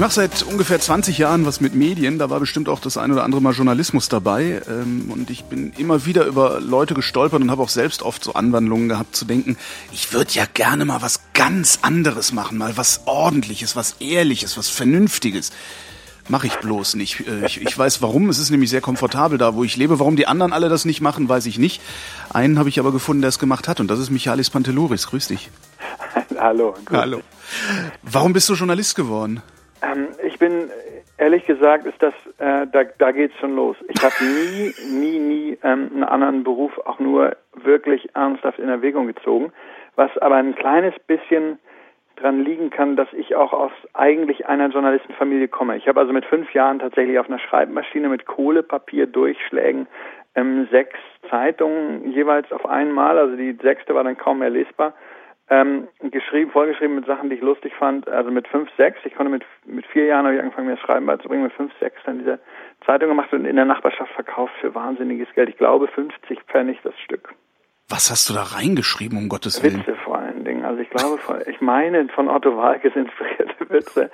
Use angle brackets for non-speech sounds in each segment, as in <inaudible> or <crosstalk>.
Mache seit ungefähr 20 Jahren was mit Medien. Da war bestimmt auch das ein oder andere Mal Journalismus dabei. Ähm, und ich bin immer wieder über Leute gestolpert und habe auch selbst oft so Anwandlungen gehabt zu denken, ich würde ja gerne mal was ganz anderes machen, mal was Ordentliches, was Ehrliches, was Vernünftiges. Mache ich bloß nicht. Äh, ich, ich weiß warum. Es ist nämlich sehr komfortabel da, wo ich lebe. Warum die anderen alle das nicht machen, weiß ich nicht. Einen habe ich aber gefunden, der es gemacht hat. Und das ist Michalis Pantelouris. Grüß dich. <laughs> Hallo. Gut. Hallo. Warum bist du Journalist geworden? Ähm, ich bin, ehrlich gesagt, ist das, äh, da, da geht's schon los. Ich habe nie, nie, nie ähm, einen anderen Beruf auch nur wirklich ernsthaft in Erwägung gezogen, was aber ein kleines bisschen dran liegen kann, dass ich auch aus eigentlich einer Journalistenfamilie komme. Ich habe also mit fünf Jahren tatsächlich auf einer Schreibmaschine mit Kohlepapier Durchschlägen ähm, sechs Zeitungen jeweils auf einmal, also die sechste war dann kaum mehr lesbar, ähm, geschrieben, vollgeschrieben mit Sachen, die ich lustig fand. Also mit fünf, sechs. Ich konnte mit mit vier Jahren habe ich angefangen, mir das Schreiben beizubringen. Mit fünf, sechs dann diese Zeitung gemacht und in der Nachbarschaft verkauft für wahnsinniges Geld. Ich glaube 50 Pfennig das Stück. Was hast du da reingeschrieben, um Gottes Willen? Witze vor allen Dingen. Also ich glaube, ich meine von Otto Walkes inspirierte Witze.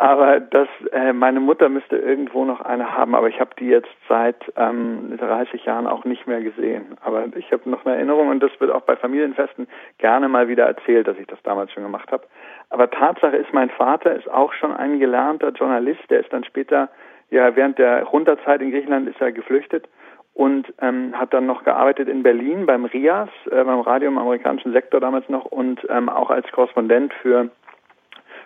Aber das, äh, meine Mutter müsste irgendwo noch eine haben, aber ich habe die jetzt seit ähm, 30 Jahren auch nicht mehr gesehen. Aber ich habe noch eine Erinnerung und das wird auch bei Familienfesten gerne mal wieder erzählt, dass ich das damals schon gemacht habe. Aber Tatsache ist, mein Vater ist auch schon ein gelernter Journalist. Der ist dann später, ja, während der Runterzeit in Griechenland ist er geflüchtet und ähm, hat dann noch gearbeitet in Berlin beim RIAS, äh, beim Radio im amerikanischen Sektor damals noch und ähm, auch als Korrespondent für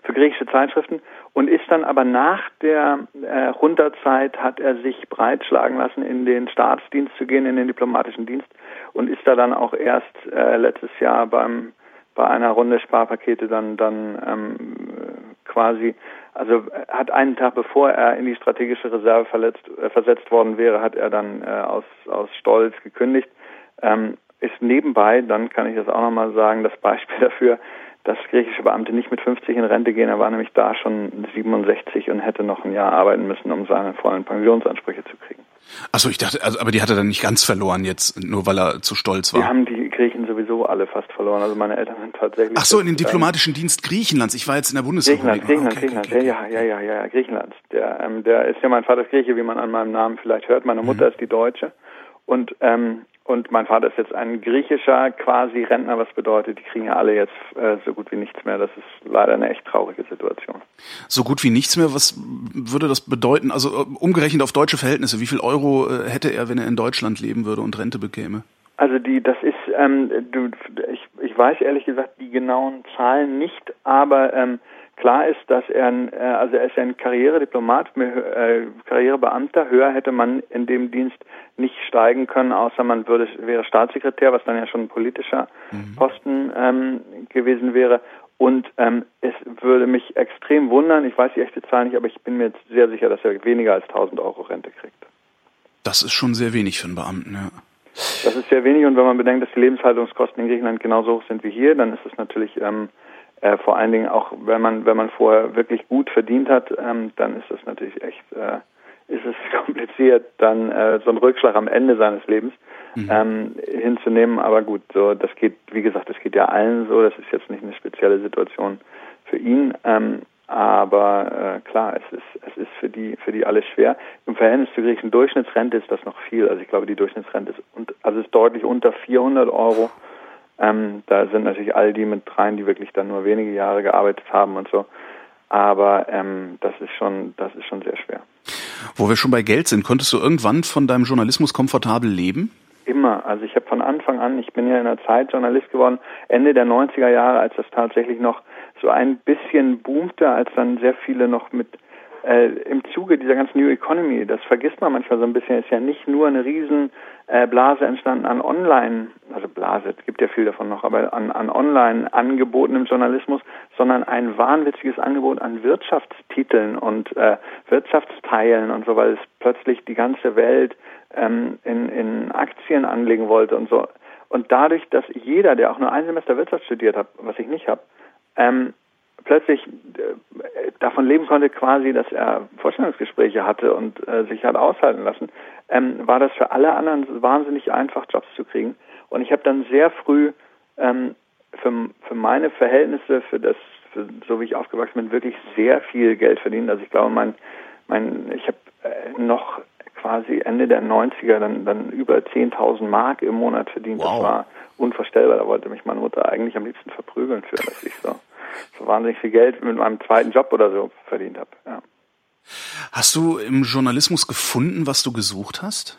für griechische Zeitschriften und ist dann aber nach der äh, Runterzeit hat er sich breitschlagen lassen, in den Staatsdienst zu gehen, in den diplomatischen Dienst und ist da dann auch erst äh, letztes Jahr beim bei einer Runde Sparpakete dann dann ähm, quasi also hat einen Tag bevor er in die strategische Reserve verletzt, äh, versetzt worden wäre, hat er dann äh, aus aus Stolz gekündigt. Ähm, ist nebenbei, dann kann ich das auch nochmal sagen, das Beispiel <laughs> dafür, dass griechische Beamte nicht mit 50 in Rente gehen. Er war nämlich da schon 67 und hätte noch ein Jahr arbeiten müssen, um seine vollen Pensionsansprüche zu kriegen. Achso, ich dachte, also, aber die hat er dann nicht ganz verloren jetzt, nur weil er zu stolz war. Die haben die Griechen sowieso alle fast verloren. Also meine Eltern sind tatsächlich. Ach so, in den diplomatischen Dienst Griechenlands. Ich war jetzt in der Bundesrepublik. Griechenland, Griechenland, okay, Griechenland. Okay, okay. Ja, ja, ja, ja, Griechenland. Der, ähm, der ist ja mein Vater ist Grieche, wie man an meinem Namen vielleicht hört. Meine Mutter mhm. ist die Deutsche. Und ähm, und mein Vater ist jetzt ein griechischer quasi Rentner, was bedeutet, die kriegen ja alle jetzt äh, so gut wie nichts mehr. Das ist leider eine echt traurige Situation. So gut wie nichts mehr, was würde das bedeuten? Also äh, umgerechnet auf deutsche Verhältnisse, wie viel Euro äh, hätte er, wenn er in Deutschland leben würde und Rente bekäme? Also die, das ist, ähm, du, ich, ich weiß ehrlich gesagt die genauen Zahlen nicht, aber ähm, Klar ist, dass er, ein, äh, also er ist ein Karrierediplomat, äh, Karrierebeamter. Höher hätte man in dem Dienst nicht steigen können, außer man würde, wäre Staatssekretär, was dann ja schon ein politischer mhm. Posten ähm, gewesen wäre. Und ähm, es würde mich extrem wundern, ich weiß die echte Zahl nicht, aber ich bin mir jetzt sehr sicher, dass er weniger als 1000 Euro Rente kriegt. Das ist schon sehr wenig für einen Beamten, ja. Das ist sehr wenig und wenn man bedenkt, dass die Lebenshaltungskosten in Griechenland genauso hoch sind wie hier, dann ist es natürlich ähm, äh, vor allen Dingen auch, wenn man wenn man vorher wirklich gut verdient hat, ähm, dann ist das natürlich echt äh, ist es <laughs> kompliziert, dann äh, so einen Rückschlag am Ende seines Lebens mhm. ähm, hinzunehmen. Aber gut, so das geht, wie gesagt, das geht ja allen so. Das ist jetzt nicht eine spezielle Situation für ihn. Ähm, aber äh, klar, es ist es ist für die für die alles schwer. Im Verhältnis zur griechischen Durchschnittsrente ist das noch viel. Also ich glaube, die Durchschnittsrente ist und, also ist deutlich unter 400 Euro. Ähm, da sind natürlich all die mit rein, die wirklich dann nur wenige Jahre gearbeitet haben und so. Aber ähm, das ist schon, das ist schon sehr schwer. Wo wir schon bei Geld sind, konntest du irgendwann von deinem Journalismus komfortabel leben? Immer. Also ich habe von Anfang an, ich bin ja in der Zeit Journalist geworden, Ende der 90er Jahre, als das tatsächlich noch so ein bisschen boomte, als dann sehr viele noch mit äh, im Zuge dieser ganzen New Economy, das vergisst man manchmal so ein bisschen, ist ja nicht nur eine riesen äh, entstanden an Online, also Blase, es gibt ja viel davon noch, aber an, an Online-Angeboten im Journalismus, sondern ein wahnwitziges Angebot an Wirtschaftstiteln und äh, Wirtschaftsteilen und so, weil es plötzlich die ganze Welt ähm, in, in Aktien anlegen wollte und so. Und dadurch, dass jeder, der auch nur ein Semester Wirtschaft studiert hat, was ich nicht habe, ähm, plötzlich äh, davon leben konnte, quasi, dass er Vorstellungsgespräche hatte und äh, sich hat aushalten lassen, ähm, war das für alle anderen wahnsinnig einfach, Jobs zu kriegen. Und ich habe dann sehr früh ähm, für, für meine Verhältnisse, für das, für, so wie ich aufgewachsen bin, wirklich sehr viel Geld verdient. Also ich glaube, mein, mein, ich habe äh, noch quasi Ende der 90er dann, dann über 10.000 Mark im Monat verdient. Wow. Das war unvorstellbar. Da wollte mich meine Mutter eigentlich am liebsten verprügeln für, dass ich so, so wahnsinnig viel Geld mit meinem zweiten Job oder so verdient habe. Ja. Hast du im Journalismus gefunden, was du gesucht hast?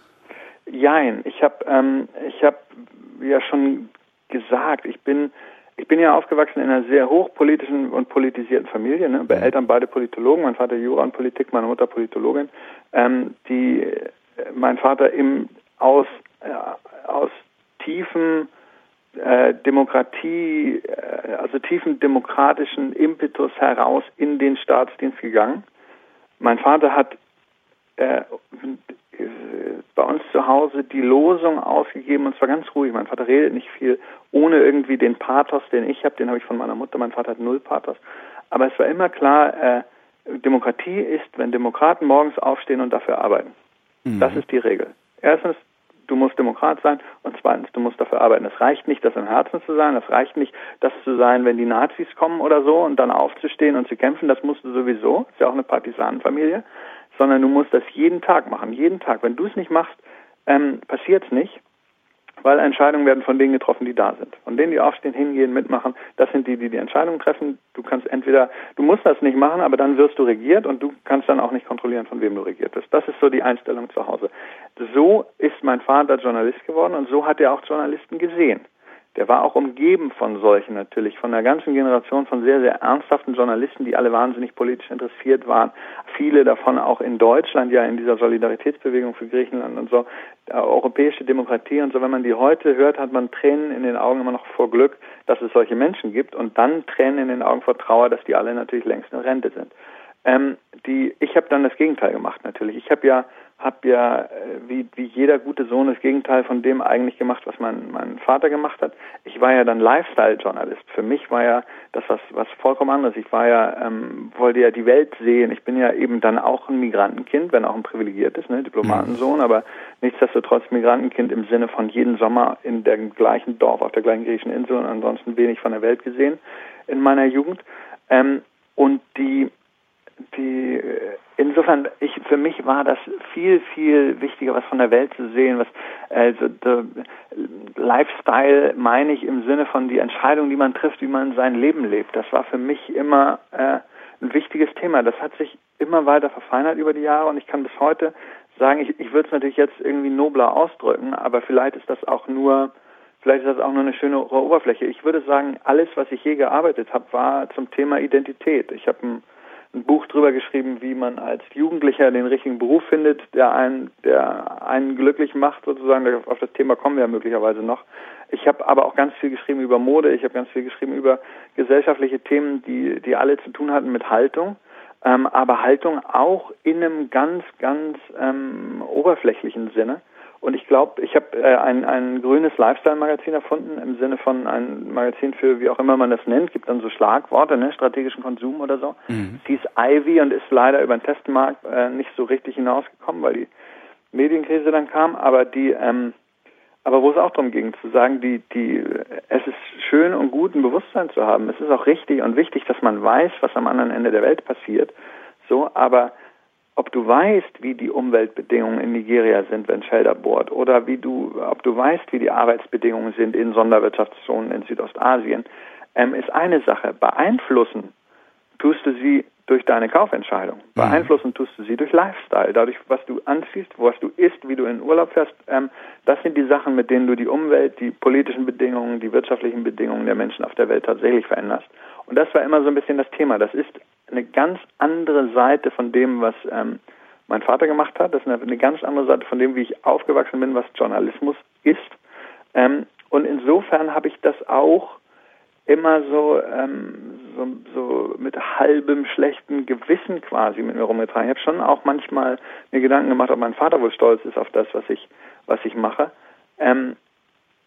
Jein. Ich habe ähm, ich habe ja schon gesagt, ich bin ich bin ja aufgewachsen in einer sehr hochpolitischen und politisierten Familie. Ne? Bei mhm. Eltern beide Politologen, mein Vater Jura und Politik, meine Mutter Politologin. Ähm, die, äh, mein Vater im, aus, äh, aus tiefen äh, Demokratie, äh, also tiefen demokratischen Impetus heraus in den Staatsdienst gegangen. Mein Vater hat äh, bei uns zu Hause die Losung ausgegeben und zwar ganz ruhig. Mein Vater redet nicht viel, ohne irgendwie den Pathos, den ich habe, den habe ich von meiner Mutter. Mein Vater hat null Pathos. Aber es war immer klar, äh, Demokratie ist, wenn Demokraten morgens aufstehen und dafür arbeiten. Mhm. Das ist die Regel. Erstens, du musst Demokrat sein und zweitens, du musst dafür arbeiten. Es reicht nicht, das im Herzen zu sein, es reicht nicht, das zu sein, wenn die Nazis kommen oder so und dann aufzustehen und zu kämpfen, das musst du sowieso, ist ja auch eine Partisanenfamilie, sondern du musst das jeden Tag machen, jeden Tag. Wenn du es nicht machst, ähm, passiert es nicht, weil Entscheidungen werden von denen getroffen, die da sind. Von denen, die aufstehen, hingehen, mitmachen, das sind die, die die Entscheidungen treffen. Du kannst entweder, du musst das nicht machen, aber dann wirst du regiert und du kannst dann auch nicht kontrollieren, von wem du regiert bist. Das ist so die Einstellung zu Hause. So ist mein Vater Journalist geworden und so hat er auch Journalisten gesehen der war auch umgeben von solchen natürlich, von einer ganzen Generation von sehr, sehr ernsthaften Journalisten, die alle wahnsinnig politisch interessiert waren. Viele davon auch in Deutschland, ja in dieser Solidaritätsbewegung für Griechenland und so, europäische Demokratie und so. Wenn man die heute hört, hat man Tränen in den Augen immer noch vor Glück, dass es solche Menschen gibt und dann Tränen in den Augen vor Trauer, dass die alle natürlich längst in Rente sind. Ähm, die, ich habe dann das Gegenteil gemacht natürlich. Ich habe ja habe ja äh, wie, wie jeder gute Sohn das Gegenteil von dem eigentlich gemacht, was mein, mein Vater gemacht hat. Ich war ja dann Lifestyle-Journalist. Für mich war ja das was, was vollkommen anderes. Ich war ja, ähm, wollte ja die Welt sehen. Ich bin ja eben dann auch ein Migrantenkind, wenn auch ein privilegiertes, ne, Diplomatensohn, mhm. aber nichtsdestotrotz Migrantenkind im Sinne von jeden Sommer in dem gleichen Dorf auf der gleichen griechischen Insel und ansonsten wenig von der Welt gesehen in meiner Jugend. Ähm, und die die insofern ich für mich war das viel viel wichtiger was von der Welt zu sehen was also Lifestyle meine ich im Sinne von die Entscheidung die man trifft wie man sein Leben lebt das war für mich immer äh, ein wichtiges Thema das hat sich immer weiter verfeinert über die Jahre und ich kann bis heute sagen ich, ich würde es natürlich jetzt irgendwie nobler ausdrücken aber vielleicht ist das auch nur Vielleicht ist das auch nur eine schöne Oberfläche. Ich würde sagen, alles, was ich je gearbeitet habe, war zum Thema Identität. Ich habe ein ein Buch drüber geschrieben, wie man als Jugendlicher den richtigen Beruf findet, der einen, der einen glücklich macht, sozusagen. Auf das Thema kommen wir ja möglicherweise noch. Ich habe aber auch ganz viel geschrieben über Mode. Ich habe ganz viel geschrieben über gesellschaftliche Themen, die, die alle zu tun hatten mit Haltung. Ähm, aber Haltung auch in einem ganz, ganz ähm, oberflächlichen Sinne. Und ich glaube, ich habe äh, ein, ein grünes Lifestyle-Magazin erfunden, im Sinne von ein Magazin für, wie auch immer man das nennt, gibt dann so Schlagworte, ne, strategischen Konsum oder so. Mhm. Die ist Ivy und ist leider über den Testmarkt äh, nicht so richtig hinausgekommen, weil die Medienkrise dann kam, aber die, ähm, aber wo es auch darum ging, zu sagen, die, die, es ist schön und gut, ein Bewusstsein zu haben. Es ist auch richtig und wichtig, dass man weiß, was am anderen Ende der Welt passiert. So, aber ob du weißt, wie die Umweltbedingungen in Nigeria sind, wenn Shelter bohrt, oder wie du, ob du weißt, wie die Arbeitsbedingungen sind in Sonderwirtschaftszonen in Südostasien, ähm, ist eine Sache. Beeinflussen tust du sie durch deine Kaufentscheidung. Mhm. Beeinflussen tust du sie durch Lifestyle, dadurch, was du anziehst, was du isst, wie du in Urlaub fährst. Ähm, das sind die Sachen, mit denen du die Umwelt, die politischen Bedingungen, die wirtschaftlichen Bedingungen der Menschen auf der Welt tatsächlich veränderst. Und das war immer so ein bisschen das Thema. Das ist eine ganz andere Seite von dem, was ähm, mein Vater gemacht hat. Das ist eine, eine, ganz andere Seite von dem, wie ich aufgewachsen bin, was Journalismus ist. Ähm, und insofern habe ich das auch immer so, ähm, so, so mit halbem schlechten Gewissen quasi mit mir rumgetragen. Ich habe schon auch manchmal mir Gedanken gemacht, ob mein Vater wohl stolz ist auf das, was ich, was ich mache. Ähm,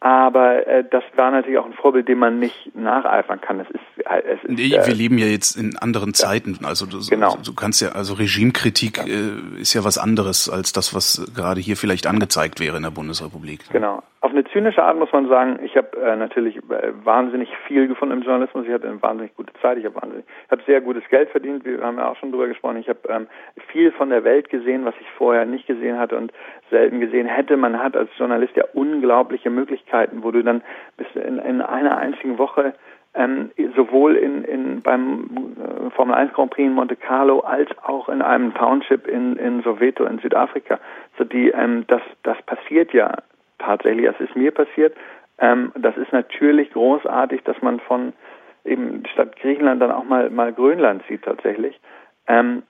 aber äh, das war natürlich auch ein Vorbild, dem man nicht nacheifern kann. Es ist, äh, es ist nee, äh, wir leben ja jetzt in anderen Zeiten. Also du, genau. du kannst ja, also Regimekritik ja. Äh, ist ja was anderes als das, was gerade hier vielleicht angezeigt wäre in der Bundesrepublik. Genau. Auf eine zynische Art muss man sagen, ich habe äh, natürlich äh, wahnsinnig viel gefunden im Journalismus. Ich hatte eine wahnsinnig gute Zeit. Ich habe habe sehr gutes Geld verdient. Wir haben ja auch schon drüber gesprochen. Ich habe ähm, viel von der Welt gesehen, was ich vorher nicht gesehen hatte und selten gesehen hätte. Man hat als Journalist ja unglaubliche Möglichkeiten, wo du dann bis in, in einer einzigen Woche ähm, sowohl in, in beim äh, Formel 1 Grand Prix in Monte Carlo als auch in einem Township in, in Soweto in Südafrika. So die, ähm, das, das passiert ja tatsächlich, das ist mir passiert. Ähm, das ist natürlich großartig, dass man von eben statt Griechenland dann auch mal, mal Grönland sieht tatsächlich. Ähm,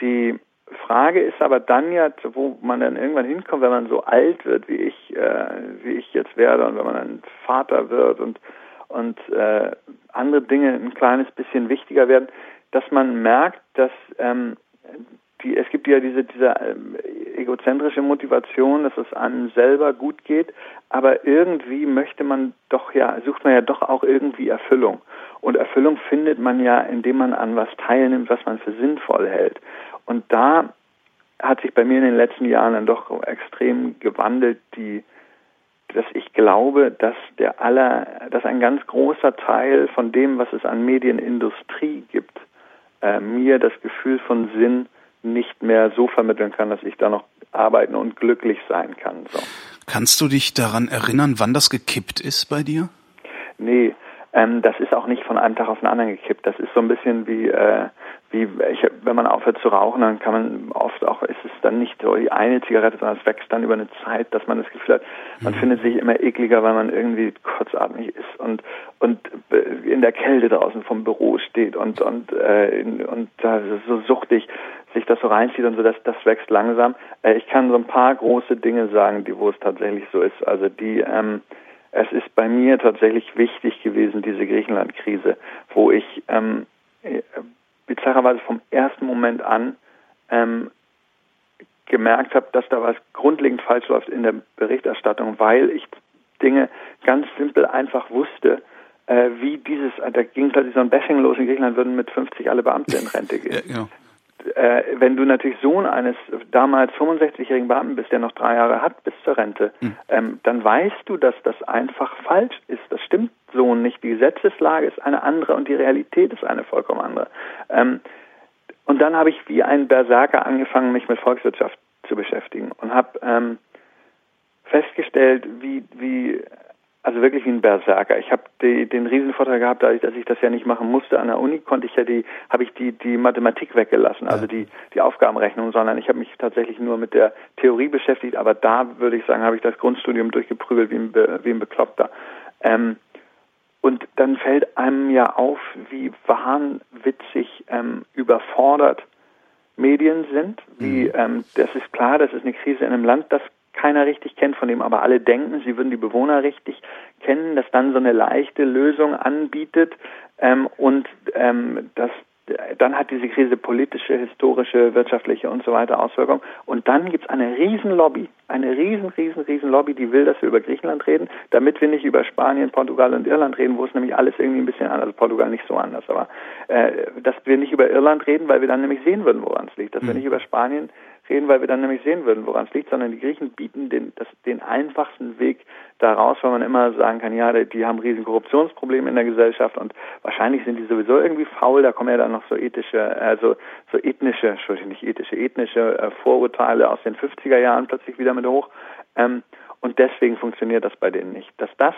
die Frage ist aber dann ja, wo man dann irgendwann hinkommt, wenn man so alt wird, wie ich, äh, wie ich jetzt werde und wenn man dann Vater wird und und äh, andere Dinge ein kleines bisschen wichtiger werden, dass man merkt, dass ähm, die, es gibt ja diese, diese ähm, egozentrische Motivation, dass es einem selber gut geht, aber irgendwie möchte man doch ja, sucht man ja doch auch irgendwie Erfüllung. Und Erfüllung findet man ja, indem man an was teilnimmt, was man für sinnvoll hält. Und da hat sich bei mir in den letzten Jahren dann doch extrem gewandelt, die, dass ich glaube, dass der aller, dass ein ganz großer Teil von dem, was es an Medienindustrie gibt, äh, mir das Gefühl von Sinn nicht mehr so vermitteln kann, dass ich da noch arbeiten und glücklich sein kann. So. Kannst du dich daran erinnern, wann das gekippt ist bei dir? Nee, ähm, das ist auch nicht von einem Tag auf den anderen gekippt. Das ist so ein bisschen wie, äh, wie ich, wenn man aufhört zu rauchen, dann kann man oft auch, ist es dann nicht so die eine Zigarette, sondern es wächst dann über eine Zeit, dass man das Gefühl hat, man mhm. findet sich immer ekliger, weil man irgendwie kurzatmig ist und und in der Kälte draußen vom Büro steht und und äh, und da so suchtig sich das so reinzieht und so, dass das wächst langsam. Äh, ich kann so ein paar große Dinge sagen, die wo es tatsächlich so ist. Also die ähm, es ist bei mir tatsächlich wichtig gewesen, diese Griechenland-Krise, wo ich ähm, äh, bizarrerweise vom ersten Moment an ähm, gemerkt habe, dass da was grundlegend falsch läuft in der Berichterstattung, weil ich Dinge ganz simpel einfach wusste, äh, wie dieses, da ging plötzlich so ein Bashing los in Griechenland, würden mit 50 alle Beamte in Rente gehen. Ja, genau äh, wenn du natürlich Sohn eines damals 65-jährigen Beamten bist, der noch drei Jahre hat bis zur Rente, mhm. ähm, dann weißt du, dass das einfach falsch ist. Das stimmt so nicht. Die Gesetzeslage ist eine andere und die Realität ist eine vollkommen andere. Ähm, und dann habe ich wie ein Berserker angefangen, mich mit Volkswirtschaft zu beschäftigen und habe ähm, festgestellt, wie, wie also wirklich wie ein Berserker. Ich habe den Riesenvorteil gehabt, dadurch, dass ich das ja nicht machen musste an der Uni, konnte ich ja die, habe ich die die Mathematik weggelassen, also die die Aufgabenrechnung, sondern ich habe mich tatsächlich nur mit der Theorie beschäftigt. Aber da würde ich sagen, habe ich das Grundstudium durchgeprügelt wie ein, wie ein Bekloppter. Ähm, und dann fällt einem ja auf, wie wahnwitzig ähm, überfordert Medien sind. Wie mhm. ähm, das ist klar, das ist eine Krise in einem Land, das keiner richtig kennt, von dem aber alle denken, sie würden die Bewohner richtig kennen, das dann so eine leichte Lösung anbietet ähm, und ähm, das dann hat diese Krise politische, historische, wirtschaftliche und so weiter Auswirkungen. Und dann gibt es eine Riesenlobby, eine riesen, riesen, riesen Lobby, die will, dass wir über Griechenland reden, damit wir nicht über Spanien, Portugal und Irland reden, wo es nämlich alles irgendwie ein bisschen anders, Portugal nicht so anders, aber äh, dass wir nicht über Irland reden, weil wir dann nämlich sehen würden, woran es liegt, dass mhm. wir nicht über Spanien reden, weil wir dann nämlich sehen würden, woran es liegt, sondern die Griechen bieten den, das, den einfachsten Weg daraus, weil man immer sagen kann, ja, die, die haben riesen Korruptionsprobleme in der Gesellschaft und wahrscheinlich sind die sowieso irgendwie faul, da kommen ja dann noch so ethische, also so ethnische, Entschuldigung, nicht ethische, ethnische äh, Vorurteile aus den 50er Jahren plötzlich wieder mit hoch. Ähm, und deswegen funktioniert das bei denen nicht. Dass das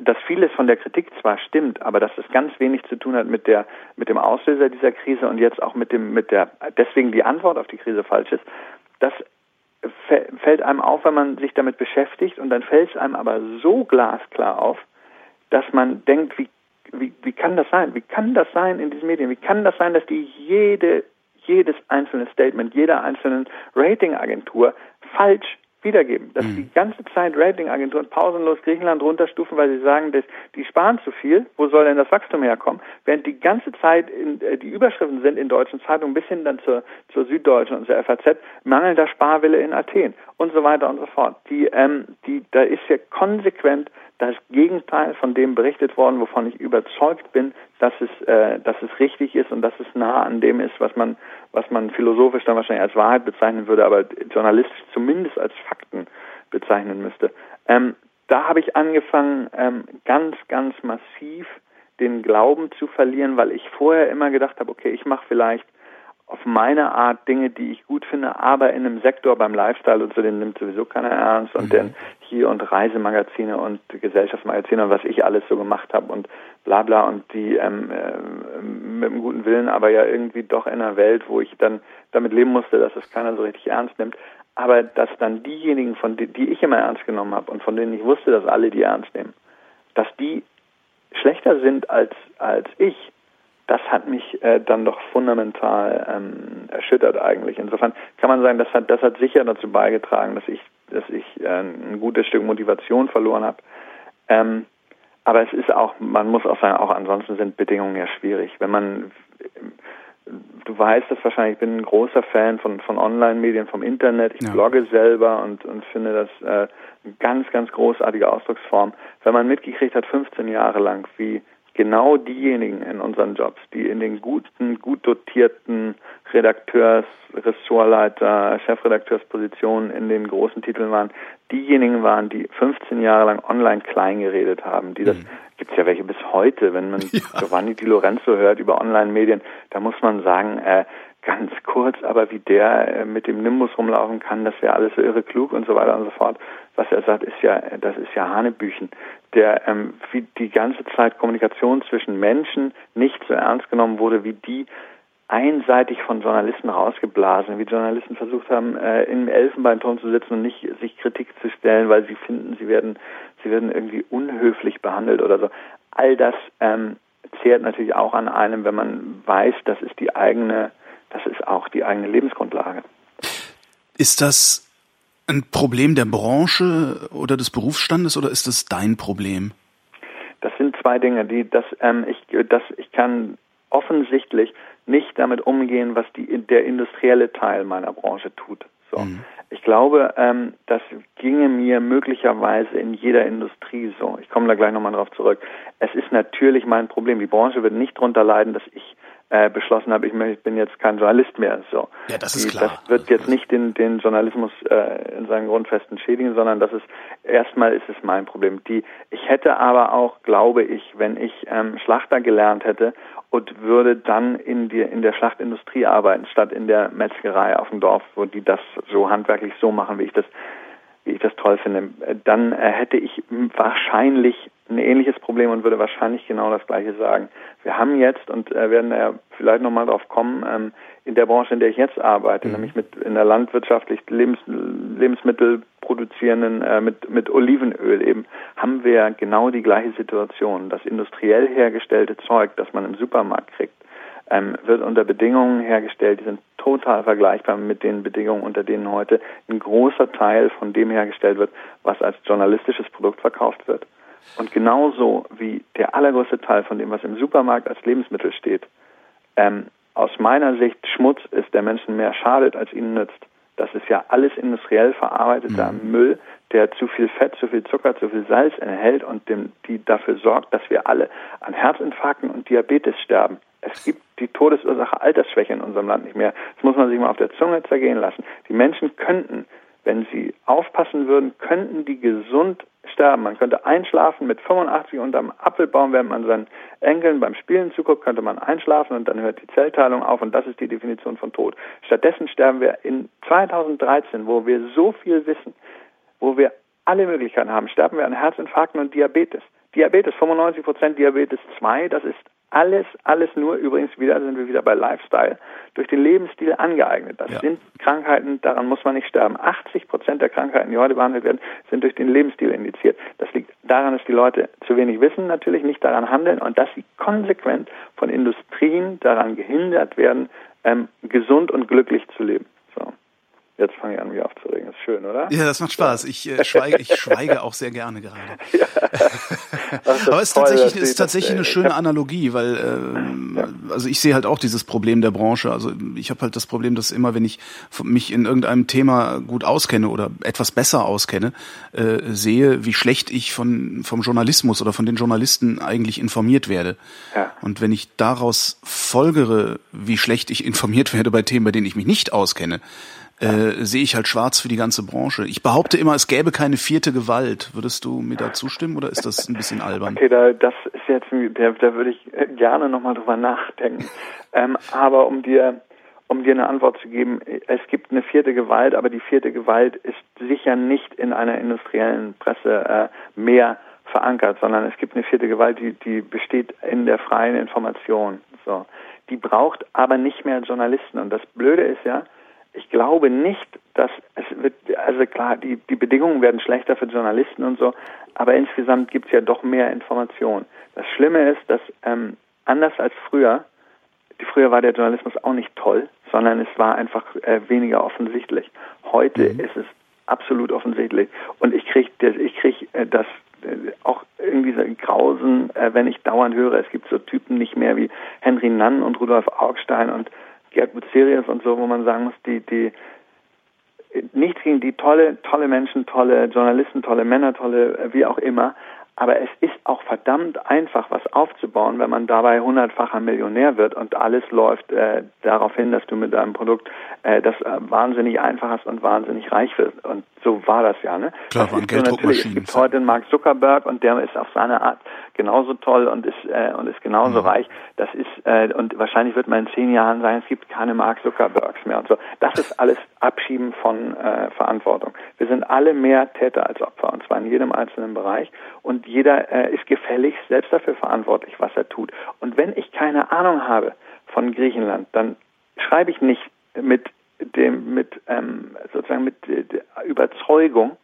dass vieles von der Kritik zwar stimmt, aber dass es ganz wenig zu tun hat mit der mit dem Auslöser dieser Krise und jetzt auch mit dem mit der deswegen die Antwort auf die Krise falsch ist, das fällt einem auf, wenn man sich damit beschäftigt und dann fällt es einem aber so glasklar auf, dass man denkt, wie wie, wie kann das sein? Wie kann das sein in diesen Medien? Wie kann das sein, dass die jede jedes einzelne Statement jeder einzelnen Ratingagentur falsch wiedergeben. Dass mhm. die ganze Zeit Ratingagenturen pausenlos Griechenland runterstufen, weil sie sagen, dass die sparen zu viel. Wo soll denn das Wachstum herkommen? Während die ganze Zeit in, äh, die Überschriften sind in deutschen Zeitungen bis hin dann zur, zur Süddeutschen und zur FAZ mangelnder Sparwille in Athen. Und so weiter und so fort. Die, ähm, die, da ist ja konsequent das Gegenteil von dem berichtet worden, wovon ich überzeugt bin, dass es, äh, dass es richtig ist und dass es nah an dem ist, was man, was man philosophisch dann wahrscheinlich als Wahrheit bezeichnen würde, aber journalistisch zumindest als Fakten bezeichnen müsste. Ähm, da habe ich angefangen, ähm, ganz, ganz massiv den Glauben zu verlieren, weil ich vorher immer gedacht habe, okay, ich mache vielleicht auf meine Art Dinge, die ich gut finde, aber in einem Sektor beim Lifestyle und so, den nimmt sowieso keiner ernst und mhm. dann hier und Reisemagazine und Gesellschaftsmagazine und was ich alles so gemacht habe und bla bla und die ähm, äh, mit einem guten Willen, aber ja irgendwie doch in einer Welt, wo ich dann damit leben musste, dass es keiner so richtig ernst nimmt. Aber dass dann diejenigen, von die, die ich immer ernst genommen habe und von denen ich wusste, dass alle die ernst nehmen, dass die schlechter sind als als ich, das hat mich äh, dann doch fundamental ähm, erschüttert eigentlich. Insofern kann man sagen, das hat, das hat sicher dazu beigetragen, dass ich, dass ich äh, ein gutes Stück Motivation verloren habe. Ähm, aber es ist auch, man muss auch sagen, auch ansonsten sind Bedingungen ja schwierig. Wenn man, du weißt das wahrscheinlich, ich bin ein großer Fan von, von Online-Medien, vom Internet. Ich ja. blogge selber und, und finde das äh, eine ganz, ganz großartige Ausdrucksform. Wenn man mitgekriegt hat, 15 Jahre lang, wie genau diejenigen in unseren Jobs, die in den guten, gut dotierten Redakteurs, Ressortleiter, Chefredakteurspositionen in den großen Titeln waren, diejenigen waren, die 15 Jahre lang online klein geredet haben, die das mhm. gibt's ja welche bis heute, wenn man <laughs> ja. Giovanni Di Lorenzo hört über Online-Medien, da muss man sagen, äh, ganz kurz, aber wie der äh, mit dem Nimbus rumlaufen kann, das wäre alles so irre klug und so weiter und so fort. Was er sagt, ist ja, das ist ja Hanebüchen. Der, ähm, wie die ganze Zeit Kommunikation zwischen Menschen nicht so ernst genommen wurde, wie die einseitig von Journalisten rausgeblasen, wie Journalisten versucht haben, äh, im Elfenbeinturm zu sitzen und nicht sich Kritik zu stellen, weil sie finden, sie werden, sie werden irgendwie unhöflich behandelt oder so. All das ähm, zehrt natürlich auch an einem, wenn man weiß, das ist die eigene das ist auch die eigene Lebensgrundlage. Ist das ein Problem der Branche oder des Berufsstandes oder ist das dein Problem? Das sind zwei Dinge, die das ähm, ich das ich kann offensichtlich nicht damit umgehen, was die der industrielle Teil meiner Branche tut. So. Mhm. Ich glaube, ähm, das ginge mir möglicherweise in jeder Industrie so. Ich komme da gleich nochmal drauf zurück. Es ist natürlich mein Problem. Die Branche wird nicht darunter leiden, dass ich äh, beschlossen habe, ich, ich bin jetzt kein Journalist mehr. So. Ja, das ist klar. Das wird jetzt nicht den, den Journalismus äh, in seinen Grundfesten schädigen, sondern das ist erstmal ist es mein Problem. Die, ich hätte aber auch, glaube ich, wenn ich ähm, Schlachter gelernt hätte und würde dann in, die, in der Schlachtindustrie arbeiten, statt in der Metzgerei auf dem Dorf, wo die das so handwerklich so machen, wie ich das wie ich das toll finde, dann äh, hätte ich wahrscheinlich ein ähnliches Problem und würde wahrscheinlich genau das Gleiche sagen. Wir haben jetzt, und äh, werden ja vielleicht nochmal drauf kommen, ähm, in der Branche, in der ich jetzt arbeite, mhm. nämlich mit in der landwirtschaftlich Lebens, Lebensmittel produzierenden, äh, mit, mit Olivenöl eben, haben wir genau die gleiche Situation. Das industriell hergestellte Zeug, das man im Supermarkt kriegt, ähm, wird unter Bedingungen hergestellt, die sind total vergleichbar mit den Bedingungen, unter denen heute ein großer Teil von dem hergestellt wird, was als journalistisches Produkt verkauft wird. Und genauso wie der allergrößte Teil von dem, was im Supermarkt als Lebensmittel steht, ähm, aus meiner Sicht Schmutz ist, der Menschen mehr schadet, als ihnen nützt. Das ist ja alles industriell verarbeiteter mhm. Müll, der zu viel Fett, zu viel Zucker, zu viel Salz enthält und dem, die dafür sorgt, dass wir alle an Herzinfarkten und Diabetes sterben. Es gibt die Todesursache Altersschwäche in unserem Land nicht mehr. Das muss man sich mal auf der Zunge zergehen lassen. Die Menschen könnten, wenn sie aufpassen würden, könnten die gesund sterben. Man könnte einschlafen mit 85 unterm Apfelbaum, während man seinen Enkeln beim Spielen zuguckt, könnte man einschlafen und dann hört die Zellteilung auf und das ist die Definition von Tod. Stattdessen sterben wir in 2013, wo wir so viel wissen, wo wir alle Möglichkeiten haben, sterben wir an Herzinfarkten und Diabetes. Diabetes 95 Prozent, Diabetes 2, das ist alles, alles nur, übrigens wieder sind wir wieder bei Lifestyle, durch den Lebensstil angeeignet. Das ja. sind Krankheiten, daran muss man nicht sterben. 80 Prozent der Krankheiten, die heute behandelt werden, sind durch den Lebensstil indiziert. Das liegt daran, dass die Leute zu wenig wissen, natürlich nicht daran handeln und dass sie konsequent von Industrien daran gehindert werden, ähm, gesund und glücklich zu leben. Jetzt fange ich an, mich aufzuregen. Ist schön, oder? Ja, das macht Spaß. Ich, äh, schweige, ich schweige auch sehr gerne gerade. <laughs> Ja. <laughs> Aber es ist tatsächlich, ist tatsächlich eine schöne Analogie, weil äh, ja. also ich sehe halt auch dieses Problem der Branche. Also ich habe halt das Problem, dass immer, wenn ich mich in irgendeinem Thema gut auskenne oder etwas besser auskenne, äh, sehe, wie schlecht ich von vom Journalismus oder von den Journalisten eigentlich informiert werde. Ja. Und wenn ich daraus folgere, wie schlecht ich <laughs> informiert werde bei Themen, bei denen ich mich nicht auskenne, äh, sehe ich halt schwarz für die ganze Branche. Ich behaupte immer, es gäbe keine vierte Gewalt. Würdest du mir da zustimmen oder ist das ein bisschen albern? Okay, da, das ist jetzt, da, da würde ich gerne nochmal drüber nachdenken. <laughs> ähm, aber um dir, um dir eine Antwort zu geben, es gibt eine vierte Gewalt, aber die vierte Gewalt ist sicher nicht in einer industriellen Presse äh, mehr verankert, sondern es gibt eine vierte Gewalt, die, die besteht in der freien Information. So. Die braucht aber nicht mehr Journalisten. Und das Blöde ist ja, ich glaube nicht, dass es wird, also klar, die, die Bedingungen werden schlechter für Journalisten und so, aber insgesamt gibt es ja doch mehr Information. Das Schlimme ist, dass ähm, anders als früher, die, früher war der Journalismus auch nicht toll, sondern es war einfach äh, weniger offensichtlich. Heute mhm. ist es absolut offensichtlich und ich kriege ich krieg, äh, das äh, auch irgendwie so Grausen, äh, wenn ich dauernd höre, es gibt so Typen nicht mehr wie Henry Nann und Rudolf Augstein und Gerd Bucerius und so, wo man sagen muss, die, die, nichts gegen die tolle, tolle Menschen, tolle Journalisten, tolle Männer, tolle, äh, wie auch immer, aber es ist auch verdammt einfach, was aufzubauen, wenn man dabei hundertfacher Millionär wird und alles läuft äh, darauf hin, dass du mit deinem Produkt äh, das äh, wahnsinnig einfach hast und wahnsinnig reich wirst. Und so war das ja. Ne? Klar, das ist so natürlich, es gibt heute den Mark Zuckerberg und der ist auf seine Art genauso toll und ist äh, und ist genauso mhm. reich. Das ist äh, und wahrscheinlich wird man in zehn Jahren sagen, es gibt keine Mark Zuckerbergs mehr und so. Das ist alles Abschieben von äh, Verantwortung. Wir sind alle mehr Täter als Opfer und zwar in jedem einzelnen Bereich und jeder äh, ist gefällig selbst dafür verantwortlich, was er tut. Und wenn ich keine Ahnung habe von Griechenland, dann schreibe ich nicht mit dem mit ähm, sozusagen mit äh, Überzeugung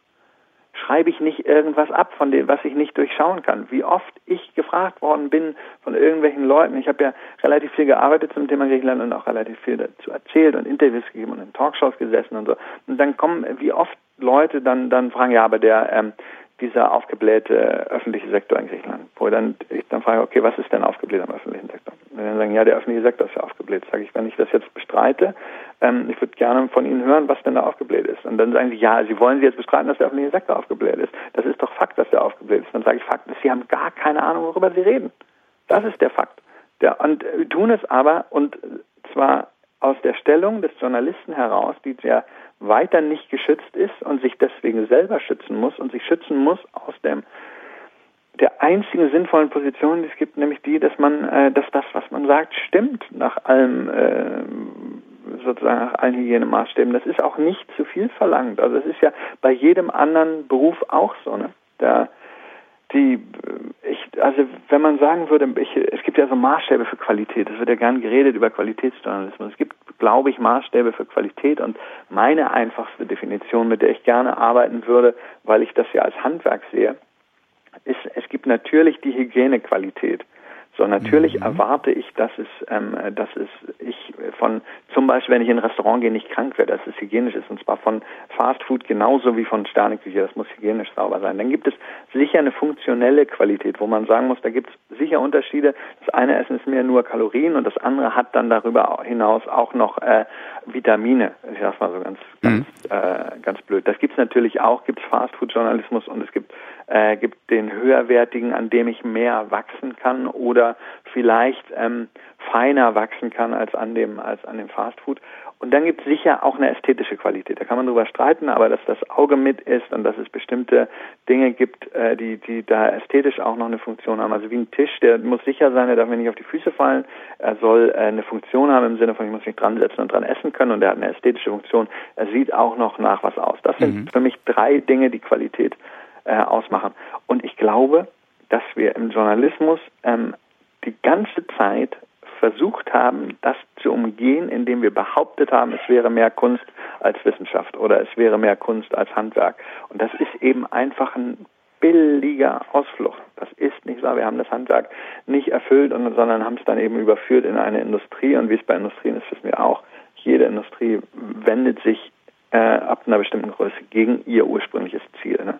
schreibe ich nicht irgendwas ab von dem, was ich nicht durchschauen kann. Wie oft ich gefragt worden bin von irgendwelchen Leuten. Ich habe ja relativ viel gearbeitet zum Thema Griechenland und auch relativ viel dazu erzählt und Interviews gegeben und in Talkshows gesessen und so. Und dann kommen, wie oft Leute dann dann fragen, ja, aber der ähm, dieser aufgeblähte öffentliche Sektor in Griechenland. Wo dann ich dann frage, okay, was ist denn aufgebläht am öffentlichen Sektor? Und dann sagen, ja, der öffentliche Sektor ist ja aufgebläht. Sage ich, wenn ich das jetzt bestreite, ähm, ich würde gerne von Ihnen hören, was denn da aufgebläht ist. Und dann sagen sie, ja, Sie wollen Sie jetzt bestreiten, dass der öffentliche Sektor aufgebläht ist. Das ist doch Fakt, dass der aufgebläht ist. Dann sage ich, Fakt ist, Sie haben gar keine Ahnung, worüber Sie reden. Das ist der Fakt. Der, und äh, tun es aber, und zwar aus der Stellung des Journalisten heraus, die sehr weiter nicht geschützt ist und sich deswegen selber schützen muss und sich schützen muss aus dem der einzigen sinnvollen Position, die es gibt, nämlich die, dass man, äh, dass das, was man sagt, stimmt nach allem äh, sozusagen nach allen Hygienemaßstäben. Das ist auch nicht zu viel verlangt. Also es ist ja bei jedem anderen Beruf auch so. Ne? Da die ich also wenn man sagen würde ich, es gibt ja so Maßstäbe für Qualität. Es wird ja gern geredet über Qualitätsjournalismus. Es gibt glaube ich Maßstäbe für Qualität und meine einfachste Definition mit der ich gerne arbeiten würde weil ich das ja als Handwerk sehe ist es gibt natürlich die Hygienequalität so, natürlich mhm. erwarte ich, dass es, ähm, dass es ich von zum Beispiel, wenn ich in ein Restaurant gehe, nicht krank werde, dass es hygienisch ist. Und zwar von Fast Food genauso wie von Sterneküche. Das muss hygienisch sauber sein. Dann gibt es sicher eine funktionelle Qualität, wo man sagen muss, da gibt es sicher Unterschiede. Das eine Essen ist mehr nur Kalorien und das andere hat dann darüber hinaus auch noch äh, Vitamine. Ich sag's mal so ganz, mhm. ganz, äh, ganz blöd. Das gibt es natürlich auch, gibt es Fast Food Journalismus und es gibt äh, gibt den höherwertigen, an dem ich mehr wachsen kann oder vielleicht ähm, feiner wachsen kann als an dem als an dem Fastfood. Und dann gibt es sicher auch eine ästhetische Qualität. Da kann man drüber streiten, aber dass das Auge mit ist und dass es bestimmte Dinge gibt, äh, die, die da ästhetisch auch noch eine Funktion haben. Also wie ein Tisch, der muss sicher sein, der darf mir nicht auf die Füße fallen. Er soll äh, eine Funktion haben im Sinne von, ich muss mich dran setzen und dran essen können und er hat eine ästhetische Funktion. Er sieht auch noch nach was aus. Das sind mhm. für mich drei Dinge, die Qualität äh, ausmachen. Und ich glaube, dass wir im Journalismus ähm, die ganze Zeit versucht haben, das zu umgehen, indem wir behauptet haben, es wäre mehr Kunst als Wissenschaft oder es wäre mehr Kunst als Handwerk. Und das ist eben einfach ein billiger Ausflucht. Das ist nicht wahr. Wir haben das Handwerk nicht erfüllt, sondern haben es dann eben überführt in eine Industrie. Und wie es bei Industrien ist, wissen wir auch. Jede Industrie wendet sich äh, ab einer bestimmten Größe gegen ihr ursprüngliches Ziel. Ne?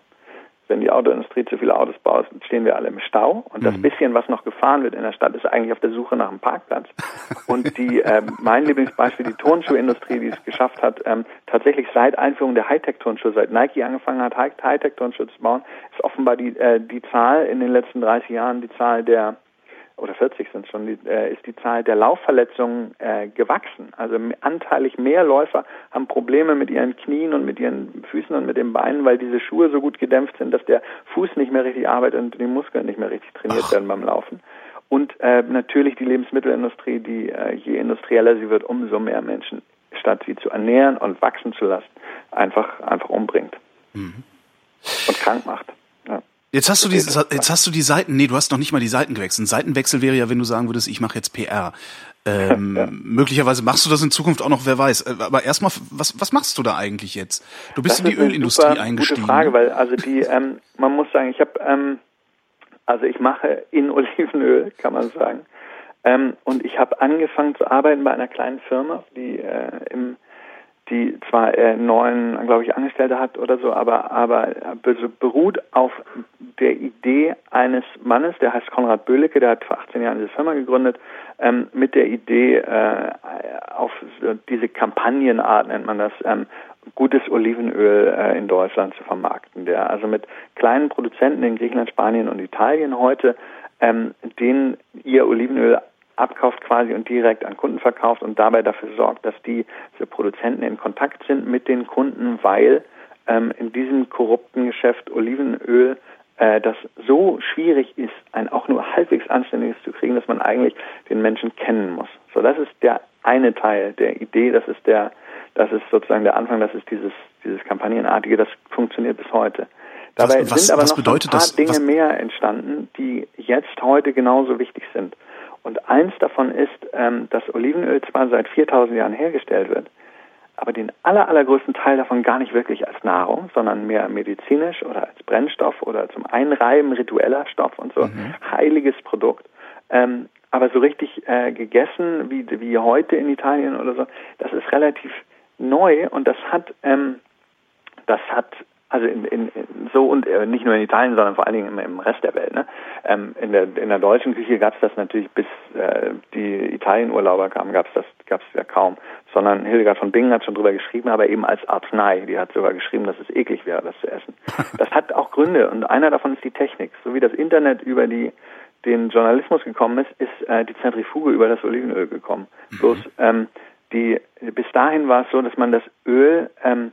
Wenn die Autoindustrie zu viele Autos baut, stehen wir alle im Stau. Und das mhm. bisschen, was noch gefahren wird in der Stadt, ist eigentlich auf der Suche nach einem Parkplatz. Und die, äh, mein Lieblingsbeispiel, die Turnschuhindustrie, die es geschafft hat, ähm, tatsächlich seit Einführung der Hightech-Turnschuhe, seit Nike angefangen hat, Hightech-Turnschuhe zu bauen, ist offenbar die, äh, die Zahl in den letzten 30 Jahren, die Zahl der oder 40 sind schon, die, äh, ist die Zahl der Laufverletzungen äh, gewachsen. Also anteilig mehr Läufer haben Probleme mit ihren Knien und mit ihren Füßen und mit den Beinen, weil diese Schuhe so gut gedämpft sind, dass der Fuß nicht mehr richtig arbeitet und die Muskeln nicht mehr richtig trainiert Ach. werden beim Laufen. Und äh, natürlich die Lebensmittelindustrie, die äh, je industrieller sie wird, umso mehr Menschen, statt sie zu ernähren und wachsen zu lassen, einfach, einfach umbringt mhm. und krank macht. Jetzt hast du die, jetzt hast du die Seiten, nee, du hast noch nicht mal die Seiten gewechselt. Ein Seitenwechsel wäre ja, wenn du sagen würdest, ich mache jetzt PR. Ähm, <laughs> ja. Möglicherweise machst du das in Zukunft auch noch, wer weiß. Äh, aber erstmal, was, was machst du da eigentlich jetzt? Du bist das in die Ölindustrie eingestiegen. Gute Frage, weil also die, ähm, man muss sagen, ich habe, ähm, also ich mache in Olivenöl, kann man sagen. Ähm, und ich habe angefangen zu arbeiten bei einer kleinen Firma, die äh, im die zwar äh, neun, glaube ich, Angestellte hat oder so, aber, aber beruht auf der Idee eines Mannes, der heißt Konrad Böhlecke, der hat vor 18 Jahren diese Firma gegründet, ähm, mit der Idee, äh, auf diese Kampagnenart nennt man das, ähm, gutes Olivenöl äh, in Deutschland zu vermarkten. Der also mit kleinen Produzenten in Griechenland, Spanien und Italien heute, ähm, denen ihr Olivenöl abkauft quasi und direkt an Kunden verkauft und dabei dafür sorgt, dass die diese Produzenten in Kontakt sind mit den Kunden, weil ähm, in diesem korrupten Geschäft Olivenöl äh, das so schwierig ist, ein auch nur halbwegs anständiges zu kriegen, dass man eigentlich den Menschen kennen muss. So, das ist der eine Teil der Idee, das ist der, das ist sozusagen der Anfang, das ist dieses, dieses Kampagnenartige, das funktioniert bis heute. Dabei was, was, sind aber noch ein paar das, Dinge mehr entstanden, die jetzt heute genauso wichtig sind. Und eins davon ist, ähm, dass Olivenöl zwar seit 4000 Jahren hergestellt wird, aber den aller, allergrößten Teil davon gar nicht wirklich als Nahrung, sondern mehr medizinisch oder als Brennstoff oder zum Einreiben ritueller Stoff und so, mhm. heiliges Produkt. Ähm, aber so richtig äh, gegessen wie, wie heute in Italien oder so, das ist relativ neu und das hat, ähm, das hat also in, in, so und äh, nicht nur in Italien, sondern vor allen Dingen im, im Rest der Welt. Ne? Ähm, in, der, in der deutschen Küche gab es das natürlich, bis äh, die Italienurlauber kamen, gab es das gab's ja kaum. Sondern Hildegard von Bingen hat schon drüber geschrieben, aber eben als Arznei. Die hat sogar geschrieben, dass es eklig wäre, das zu essen. <laughs> Das hat auch Gründe und einer davon ist die Technik. So wie das Internet über die den Journalismus gekommen ist, ist äh, die Zentrifuge über das Olivenöl gekommen. Mhm. Bloß ähm, die bis dahin war es so, dass man das Öl ähm,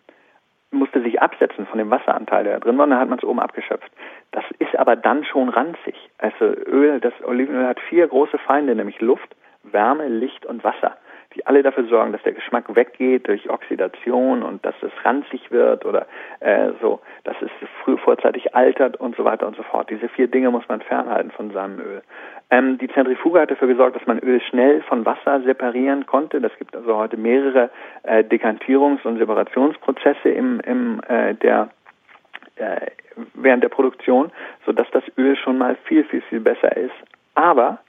sich absetzen von dem Wasseranteil, der da drin war, dann hat man es oben abgeschöpft. Das ist aber dann schon ranzig. Also Öl, das Olivenöl hat vier große Feinde, nämlich Luft, Wärme, Licht und Wasser die alle dafür sorgen, dass der Geschmack weggeht durch Oxidation und dass es ranzig wird oder äh, so, dass es früh vorzeitig altert und so weiter und so fort. Diese vier Dinge muss man fernhalten von seinem Öl. Ähm, die Zentrifuge hat dafür gesorgt, dass man Öl schnell von Wasser separieren konnte. Das gibt also heute mehrere äh, Dekantierungs- und Separationsprozesse im, im äh, der äh, während der Produktion, sodass das Öl schon mal viel, viel, viel besser ist. Aber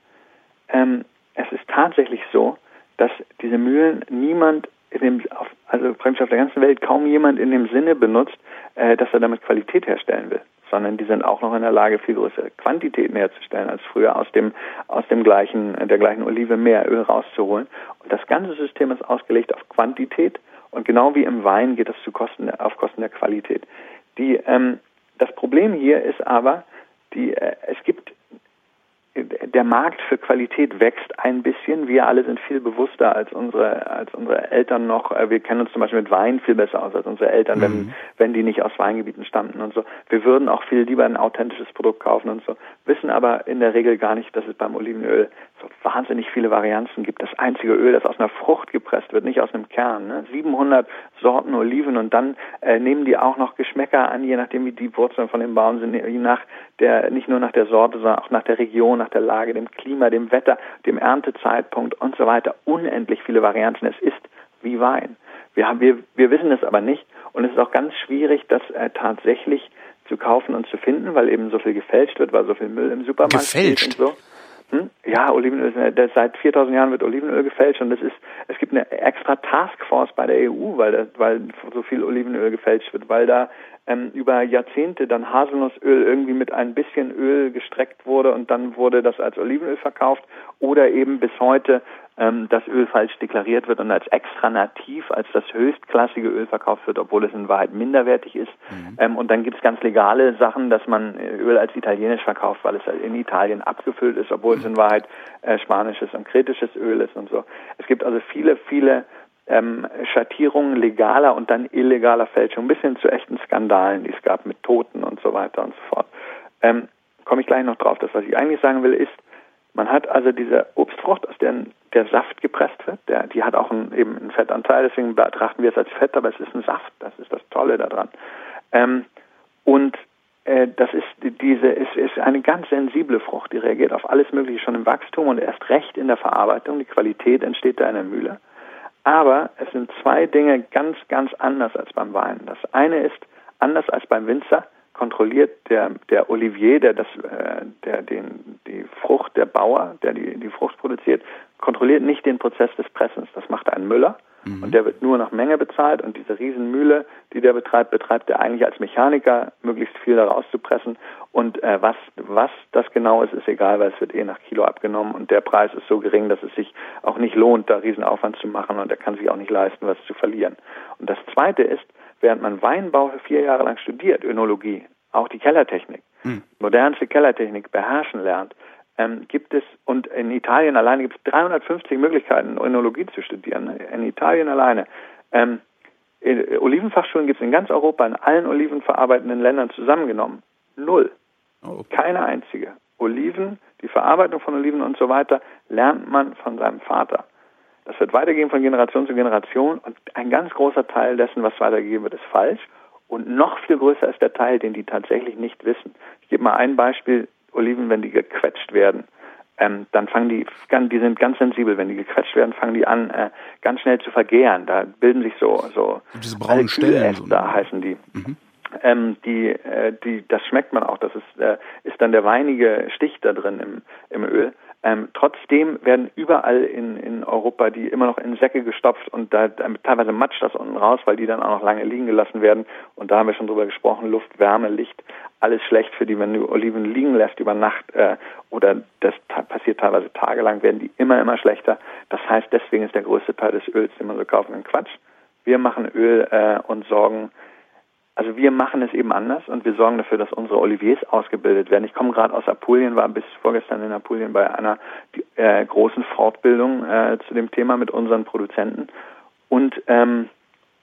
ähm, es ist tatsächlich so, dass diese Mühlen niemand in dem, also praktisch auf der ganzen Welt kaum jemand in dem Sinne benutzt, äh, dass er damit Qualität herstellen will, sondern die sind auch noch in der Lage, viel größere Quantitäten herzustellen als früher aus dem aus dem gleichen der gleichen Olive mehr Öl rauszuholen. Und das ganze System ist ausgelegt auf Quantität und genau wie im Wein geht das zu Kosten auf Kosten der Qualität. Die ähm, das Problem hier ist aber, die, äh, es gibt der Markt für Qualität wächst ein bisschen. Wir alle sind viel bewusster als unsere, als unsere Eltern noch. Äh, wir kennen uns zum Beispiel mit Wein viel besser aus als unsere Eltern, mhm. wenn, wenn die nicht aus Weingebieten stammten und so. Wir würden auch viel lieber ein authentisches Produkt kaufen und so. Wissen aber in der Regel gar nicht, dass es beim Olivenöl wahnsinnig viele Varianzen gibt. Das einzige Öl, das aus einer Frucht gepresst wird, nicht aus einem Kern. Ne? 700 Sorten Oliven und dann äh, nehmen die auch noch Geschmäcker an, je nachdem wie die Wurzeln von dem Baum sind, je nach der, nicht nur nach der Sorte, sondern auch nach der Region, nach der Lage, dem Klima, dem Wetter, dem Erntezeitpunkt und so weiter. Unendlich viele Varianten. Es ist wie Wein. Wir, haben, wir, wir wissen es aber nicht und es ist auch ganz schwierig, das äh, tatsächlich zu kaufen und zu finden, weil eben so viel gefälscht wird, weil so viel Müll im Supermarkt gefälscht. und so. Hm? Ja, Olivenöl, seit 4000 Jahren wird Olivenöl gefälscht und es ist, es gibt eine extra Taskforce bei der EU, weil, das, weil so viel Olivenöl gefälscht wird, weil da ähm, über Jahrzehnte dann Haselnussöl irgendwie mit ein bisschen Öl gestreckt wurde und dann wurde das als Olivenöl verkauft oder eben bis heute ähm, das Öl falsch deklariert wird und als extra nativ, als das höchstklassige Öl verkauft wird, obwohl es in Wahrheit minderwertig ist. Mhm. Ähm, und dann gibt es ganz legale Sachen, dass man Öl als italienisch verkauft, weil es halt in Italien abgefüllt ist, obwohl mhm. es in Wahrheit äh, spanisches und kritisches Öl ist und so. Es gibt also viele, viele ähm, Schattierungen legaler und dann illegaler Fälschung, bis hin zu echten Skandalen, die es gab mit Toten und so weiter und so fort. Ähm, Komme ich gleich noch drauf. Das, was ich eigentlich sagen will, ist, man hat also diese Obstfrucht, aus der der Saft gepresst wird, der, die hat auch einen, eben einen Fettanteil, deswegen betrachten wir es als Fett, aber es ist ein Saft, das ist das Tolle daran. Ähm, und äh, das ist diese ist, ist eine ganz sensible Frucht, die reagiert auf alles Mögliche schon im Wachstum und erst recht in der Verarbeitung. Die Qualität entsteht da in der Mühle. Aber es sind zwei Dinge ganz, ganz anders als beim Wein. Das eine ist, anders als beim Winzer, kontrolliert der, der Olivier, der das, äh, der den, die Frucht, der Bauer, der die, die Frucht produziert, kontrolliert nicht den Prozess des Pressens. Das macht ein Müller mhm. und der wird nur nach Menge bezahlt und diese Riesenmühle, die der betreibt, betreibt er eigentlich als Mechaniker, möglichst viel daraus zu pressen und äh, was, was das genau ist, ist egal, weil es wird eh nach Kilo abgenommen und der Preis ist so gering, dass es sich auch nicht lohnt, da Riesenaufwand zu machen und er kann sich auch nicht leisten, was zu verlieren. Und das Zweite ist, während man Weinbau vier Jahre lang studiert, Önologie, auch die Kellertechnik, mhm. modernste Kellertechnik beherrschen lernt, ähm, gibt es, und in Italien alleine gibt es 350 Möglichkeiten, Önologie zu studieren. Ne? In Italien alleine. Ähm, Olivenfachschulen gibt es in ganz Europa, in allen olivenverarbeitenden Ländern zusammengenommen. Null. Oh. Keine einzige. Oliven, die Verarbeitung von Oliven und so weiter, lernt man von seinem Vater. Das wird weitergehen von Generation zu Generation und ein ganz großer Teil dessen, was weitergegeben wird, ist falsch. Und noch viel größer ist der Teil, den die tatsächlich nicht wissen. Ich gebe mal ein Beispiel. Oliven, wenn die gequetscht werden, ähm, dann fangen die, die sind ganz sensibel, wenn die gequetscht werden, fangen die an, äh, ganz schnell zu vergären. Da bilden sich so, so diese braunen Stellen, so, da heißen die. Mhm. Ähm, die, äh, die, das schmeckt man auch. Das ist, äh, ist dann der weinige Stich da drin im, im Öl. Ähm, trotzdem werden überall in, in Europa die immer noch in Säcke gestopft und da, teilweise matscht das unten raus, weil die dann auch noch lange liegen gelassen werden. Und da haben wir schon drüber gesprochen, Luft, Wärme, Licht, alles schlecht für die, wenn du Oliven liegen lässt über Nacht äh, oder das passiert teilweise tagelang, werden die immer, immer schlechter. Das heißt, deswegen ist der größte Teil des Öls, den man so kaufen kann, Quatsch. Wir machen Öl äh, und sorgen also wir machen es eben anders und wir sorgen dafür, dass unsere Oliviers ausgebildet werden. Ich komme gerade aus Apulien, war bis vorgestern in Apulien bei einer äh, großen Fortbildung äh, zu dem Thema mit unseren Produzenten und ähm,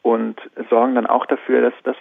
und sorgen dann auch dafür, dass, dass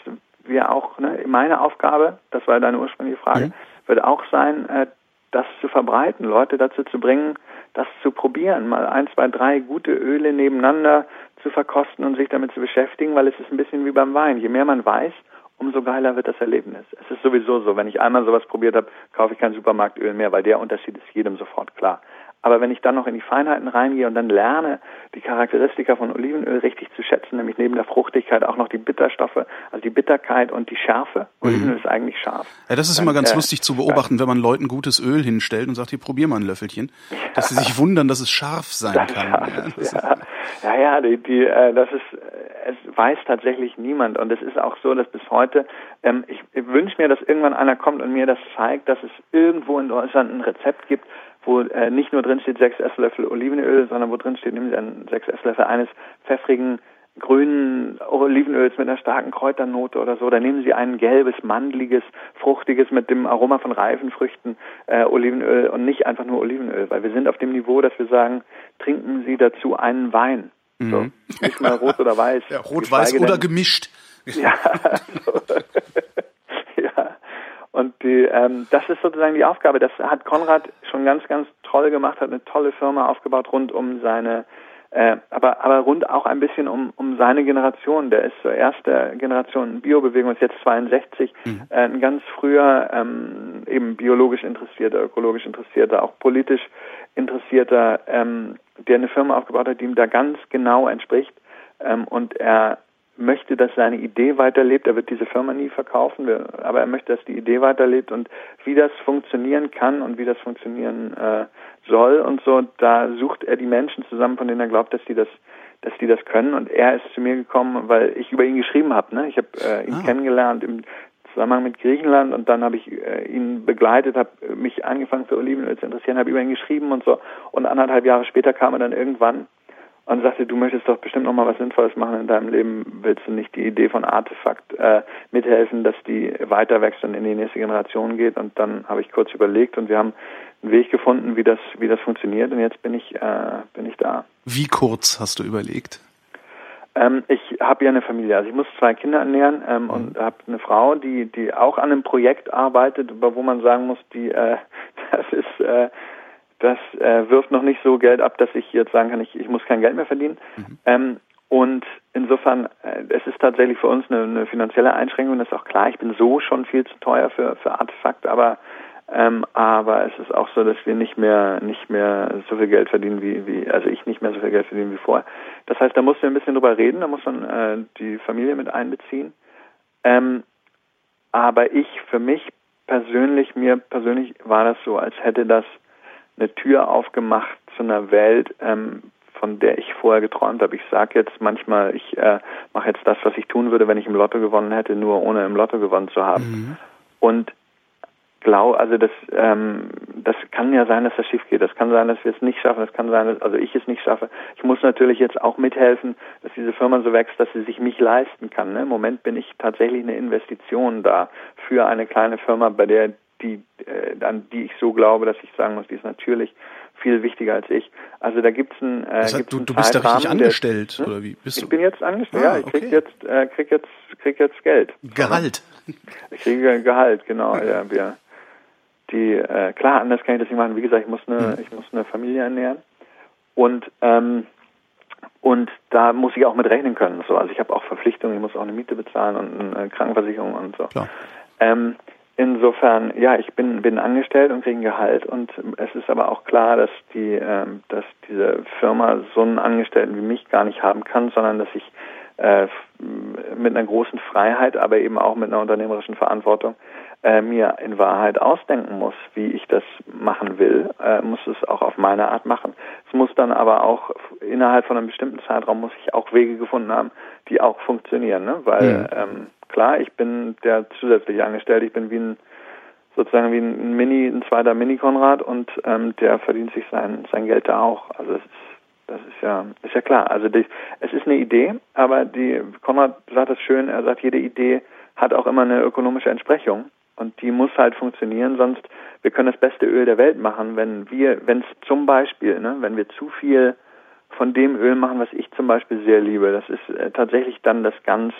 wir auch, ne, meine Aufgabe, das war deine ursprüngliche Frage, mhm. wird auch sein, äh, das zu verbreiten, Leute dazu zu bringen, das zu probieren, mal ein, zwei, drei gute Öle nebeneinander zu verkosten und sich damit zu beschäftigen, weil es ist ein bisschen wie beim Wein. Je mehr man weiß, umso geiler wird das Erlebnis. Es ist sowieso so, wenn ich einmal sowas probiert habe, kaufe ich kein Supermarktöl mehr, weil der Unterschied ist jedem sofort klar. Aber wenn ich dann noch in die Feinheiten reingehe und dann lerne, die Charakteristika von Olivenöl richtig zu schätzen, nämlich neben der Fruchtigkeit auch noch die Bitterstoffe, also die Bitterkeit und die Schärfe. Mhm. Olivenöl ist eigentlich scharf. Ja, das ist immer ganz äh, lustig zu beobachten, wenn man Leuten gutes Öl hinstellt und sagt, hier probier mal ein Löffelchen, ja. dass sie sich wundern, dass es scharf sein das kann. Scharf, ja, ja, ja, die, die, äh, das ist, äh, es weiß tatsächlich niemand und es ist auch so, dass bis heute, ähm, ich, ich wünsche mir, dass irgendwann einer kommt und mir das zeigt, dass es irgendwo in Deutschland ein Rezept gibt, wo äh, nicht nur drin steht sechs Esslöffel Olivenöl, sondern wo drin steht, nehmen Sie einen sechs Esslöffel eines pfeffrigen grünen Olivenöls mit einer starken Kräuternote oder so. Dann nehmen Sie ein gelbes, mandliges, fruchtiges mit dem Aroma von reifen Früchten äh, Olivenöl und nicht einfach nur Olivenöl, weil wir sind auf dem Niveau, dass wir sagen, trinken Sie dazu einen Wein. Mhm. So, nicht mal rot oder weiß. <laughs> Ja, rot, weiß oder gemischt. Ja, <laughs> so. <laughs> Und die, ähm, das ist sozusagen die Aufgabe. Das hat Konrad schon ganz, ganz toll gemacht, hat eine tolle Firma aufgebaut rund um seine, äh, aber, aber rund auch ein bisschen um, um seine Generation. Der ist zur ersten Generation Biobewegung, ist jetzt 62, mhm. äh, ein ganz früher ähm, eben biologisch interessierter, ökologisch interessierter, auch politisch interessierter, ähm, der eine Firma aufgebaut hat, die ihm da ganz genau entspricht. Ähm, und er möchte, dass seine Idee weiterlebt. Er wird diese Firma nie verkaufen, aber er möchte, dass die Idee weiterlebt und wie das funktionieren kann und wie das funktionieren äh, soll und so, da sucht er die Menschen zusammen, von denen er glaubt, dass die das dass die das können und er ist zu mir gekommen, weil ich über ihn geschrieben habe. Ne? Ich habe äh, ihn ah. kennengelernt im Zusammenhang mit Griechenland und dann habe ich äh, ihn begleitet, habe mich angefangen für Olivenöl zu interessieren, habe über ihn geschrieben und so und anderthalb Jahre später kam er dann irgendwann und sagte, du möchtest doch bestimmt noch mal was Sinnvolles machen in deinem Leben, willst du nicht die Idee von Artefakt äh, mithelfen, dass die weiter wächst und in die nächste Generation geht? Und dann habe ich kurz überlegt und wir haben einen Weg gefunden, wie das, wie das funktioniert und jetzt bin ich, äh, bin ich da. Wie kurz hast du überlegt? Ähm, ich habe ja eine Familie, also ich muss zwei Kinder ernähren ähm, mhm. und habe eine Frau, die, die auch an einem Projekt arbeitet, wo man sagen muss, die, äh, <laughs> das ist äh, das äh, wirft noch nicht so Geld ab, dass ich jetzt sagen kann, ich, ich muss kein Geld mehr verdienen. Mhm. Ähm, und insofern, äh, es ist tatsächlich für uns eine, eine, finanzielle Einschränkung, das ist auch klar. Ich bin so schon viel zu teuer für, für Artefakt, aber ähm, aber es ist auch so, dass wir nicht mehr nicht mehr so viel Geld verdienen wie, wie also ich nicht mehr so viel Geld verdienen wie vorher. Das heißt, da muss man ein bisschen drüber reden, da muss man äh, die Familie mit einbeziehen. Ähm, aber ich für mich persönlich, mir persönlich war das so, als hätte das eine Tür aufgemacht zu einer Welt, ähm, von der ich vorher geträumt habe. Ich sage jetzt manchmal, ich äh, mache jetzt das, was ich tun würde, wenn ich im Lotto gewonnen hätte, nur ohne im Lotto gewonnen zu haben. Mhm. Und glaube, also das, ähm, das kann ja sein, dass das schief geht. Das kann sein, dass wir es nicht schaffen. Das kann sein, dass also ich es nicht schaffe. Ich muss natürlich jetzt auch mithelfen, dass diese Firma so wächst, dass sie sich mich leisten kann. Ne? Im Moment bin ich tatsächlich eine Investition da für eine kleine Firma, bei der die, äh, an die ich so glaube, dass ich sagen muss, die ist natürlich viel wichtiger als ich. Also da gibt's ein, äh, das heißt, du, du bist da richtig angestellt der, hm? oder wie bist du? Ich bin jetzt angestellt. Ah, ja, ich krieg jetzt, äh, krieg jetzt, krieg jetzt Geld. Gehalt. Ich kriege Gehalt, genau. ja, <laughs> wir, die, äh, klar, anders kann ich das nicht machen. Wie gesagt, ich muss eine, hm. ich muss eine Familie ernähren und ähm, und da muss ich auch mit rechnen können. So, also ich habe auch Verpflichtungen, ich muss auch eine Miete bezahlen und eine Krankenversicherung und so. Klar. Ähm, Insofern, ja, ich bin, bin angestellt und kriege ein Gehalt und es ist aber auch klar, dass die, ähm, dass diese Firma so einen Angestellten wie mich gar nicht haben kann, sondern dass ich äh, mit einer großen Freiheit, aber eben auch mit einer unternehmerischen Verantwortung äh, mir in Wahrheit ausdenken muss, wie ich das machen will, äh, muss es auch auf meine Art machen. Es muss dann aber auch innerhalb von einem bestimmten Zeitraum muss ich auch Wege gefunden haben, die auch funktionieren, ne? weil mhm. ähm, klar, ich bin der zusätzliche Angestellte, ich bin wie ein sozusagen wie ein Mini, ein zweiter Mini-Konrad und ähm, der verdient sich sein sein Geld da auch. Also es ist das ist ja ist ja klar. Also die, es ist eine Idee, aber die Konrad sagt es schön, er sagt, jede Idee hat auch immer eine ökonomische Entsprechung und die muss halt funktionieren, sonst wir können das beste Öl der Welt machen, wenn wir, wenn es zum Beispiel, ne, wenn wir zu viel von dem Öl machen, was ich zum Beispiel sehr liebe, das ist äh, tatsächlich dann das ganz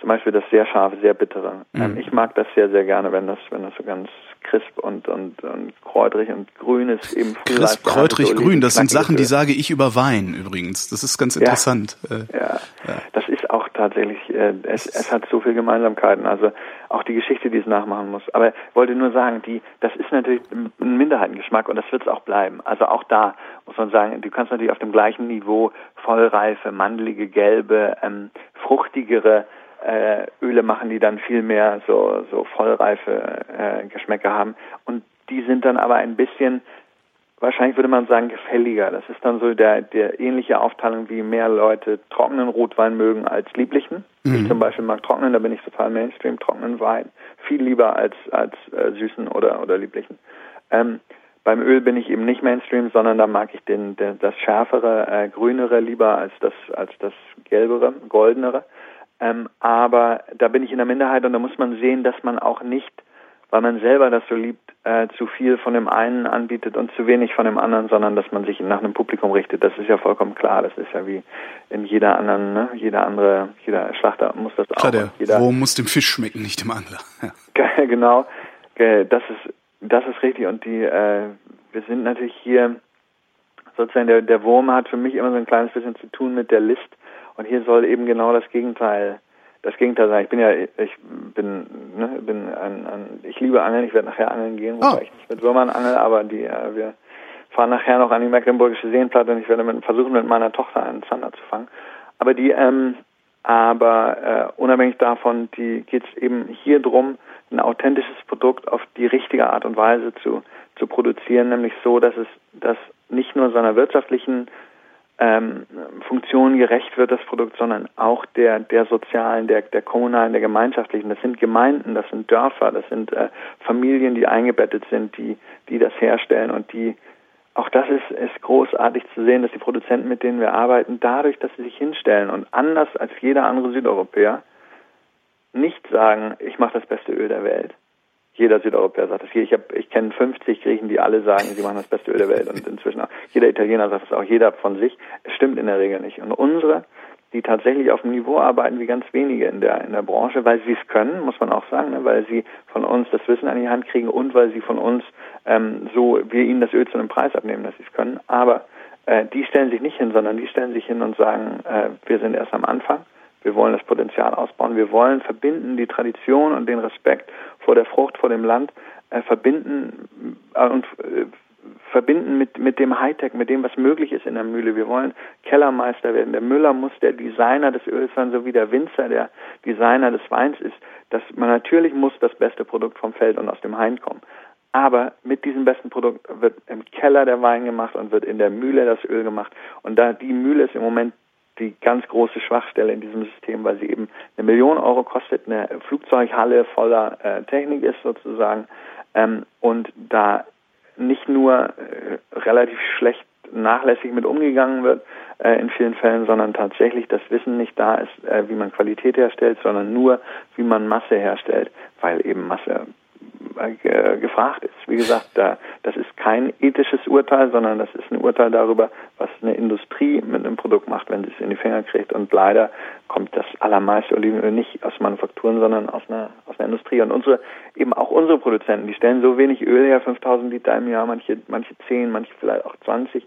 zum Beispiel das sehr scharfe, sehr bittere. Mhm. Ähm, ich mag das sehr, sehr gerne, wenn das, wenn das so ganz crisp und, und, und kräutrig und grün ist. Eben crisp, kräutrig, so grün, das sind Sachen, die sage ich über Wein übrigens. Das ist ganz interessant. Ja, äh, ja. ja. das ist auch tatsächlich, äh, es, es hat so viele Gemeinsamkeiten. Also auch die Geschichte, die es nachmachen muss. Aber ich wollte nur sagen, die, das ist natürlich ein Minderheitengeschmack und das wird es auch bleiben. Also auch da muss man sagen, du kannst natürlich auf dem gleichen Niveau vollreife, mandelige, gelbe, ähm, fruchtigere äh, Öle machen, die dann viel mehr so, so vollreife äh, Geschmäcker haben. Und die sind dann aber ein bisschen, wahrscheinlich würde man sagen, gefälliger. Das ist dann so der, der ähnliche Aufteilung, wie mehr Leute trockenen Rotwein mögen als lieblichen. Mhm. Ich zum Beispiel mag trocknen, da bin ich total Mainstream, trockenen Wein. Viel lieber als, als äh, süßen oder, oder lieblichen. Ähm, beim Öl bin ich eben nicht Mainstream, sondern da mag ich den, den das schärfere, äh, grünere lieber als das als das gelbere, goldenere. Ähm, aber da bin ich in der Minderheit und da muss man sehen, dass man auch nicht, weil man selber das so liebt, äh, zu viel von dem einen anbietet und zu wenig von dem anderen, sondern dass man sich nach einem Publikum richtet. Das ist ja vollkommen klar. Das ist ja wie in jeder anderen, ne? jeder andere, jeder Schlachter muss das klar, auch. Der jeder, wo muss dem Fisch schmecken, nicht dem Angler. <laughs> Ja. genau, das ist das ist richtig. Und die, äh, wir sind natürlich hier sozusagen der der Wurm hat für mich immer so ein kleines bisschen zu tun mit der List und hier soll eben genau das Gegenteil, das Gegenteil sein. Ich bin ja, ich bin, ne, bin ein, ein ich liebe Angeln, ich werde nachher angeln gehen, wobei oh. ich nicht mit Würmern angel, aber die, äh, wir fahren nachher noch an die Mecklenburgische Seenplatte und ich werde mit, versuchen, mit meiner Tochter einen Zander zu fangen. Aber die, ähm, Aber äh, unabhängig davon geht es eben hier drum, ein authentisches Produkt auf die richtige Art und Weise zu, zu produzieren, nämlich so, dass es dass nicht nur seiner wirtschaftlichen ähm, Funktion gerecht wird, das Produkt, sondern auch der, der sozialen, der, der kommunalen, der gemeinschaftlichen. Das sind Gemeinden, das sind Dörfer, das sind äh, Familien, die eingebettet sind, die, die das herstellen und die, auch das ist, ist großartig zu sehen, dass die Produzenten, mit denen wir arbeiten, dadurch, dass sie sich hinstellen und anders als jeder andere Südeuropäer nicht sagen, ich mache das beste Öl der Welt, jeder Südeuropäer sagt das. Ich, ich kenne 50 Griechen, die alle sagen, sie machen das beste Öl der Welt. Und inzwischen auch jeder Italiener sagt es auch, jeder von sich. Es stimmt in der Regel nicht. Und unsere, die tatsächlich auf dem Niveau arbeiten wie ganz wenige in der, in der Branche, weil sie es können, muss man auch sagen, ne, weil sie von uns das Wissen an die Hand kriegen und weil sie von uns ähm, so, wir ihnen das Öl zu einem Preis abnehmen, dass sie es können. Aber äh, die stellen sich nicht hin, sondern die stellen sich hin und sagen, äh, wir sind erst am Anfang wir wollen das Potenzial ausbauen. Wir wollen verbinden die Tradition und den Respekt vor der Frucht, vor dem Land, äh, verbinden äh, und äh, verbinden mit, mit dem Hightech, mit dem, was möglich ist in der Mühle. Wir wollen Kellermeister werden. Der Müller muss der Designer des Öls sein, so wie der Winzer der Designer des Weins ist. Das, man natürlich muss das beste Produkt vom Feld und aus dem Hain kommen. Aber mit diesem besten Produkt wird im Keller der Wein gemacht und wird in der Mühle das Öl gemacht. Und da die Mühle ist im Moment die ganz große Schwachstelle in diesem System, weil sie eben eine Million Euro kostet, eine Flugzeughalle voller äh, Technik ist sozusagen. Ähm, und da nicht nur äh, relativ schlecht nachlässig mit umgegangen wird äh, in vielen Fällen, sondern tatsächlich das Wissen nicht da ist, äh, wie man Qualität herstellt, sondern nur, wie man Masse herstellt, weil eben Masse gefragt ist. Wie gesagt, da, das ist kein ethisches Urteil, sondern das ist ein Urteil darüber, was eine Industrie mit einem Produkt macht, wenn sie es in die Finger kriegt. Und leider kommt das allermeiste Olivenöl nicht aus Manufakturen, sondern aus einer, aus einer Industrie. Und unsere, eben auch unsere Produzenten, die stellen so wenig Öl her, 5000 Liter im Jahr, manche, manche 10, manche vielleicht auch 20.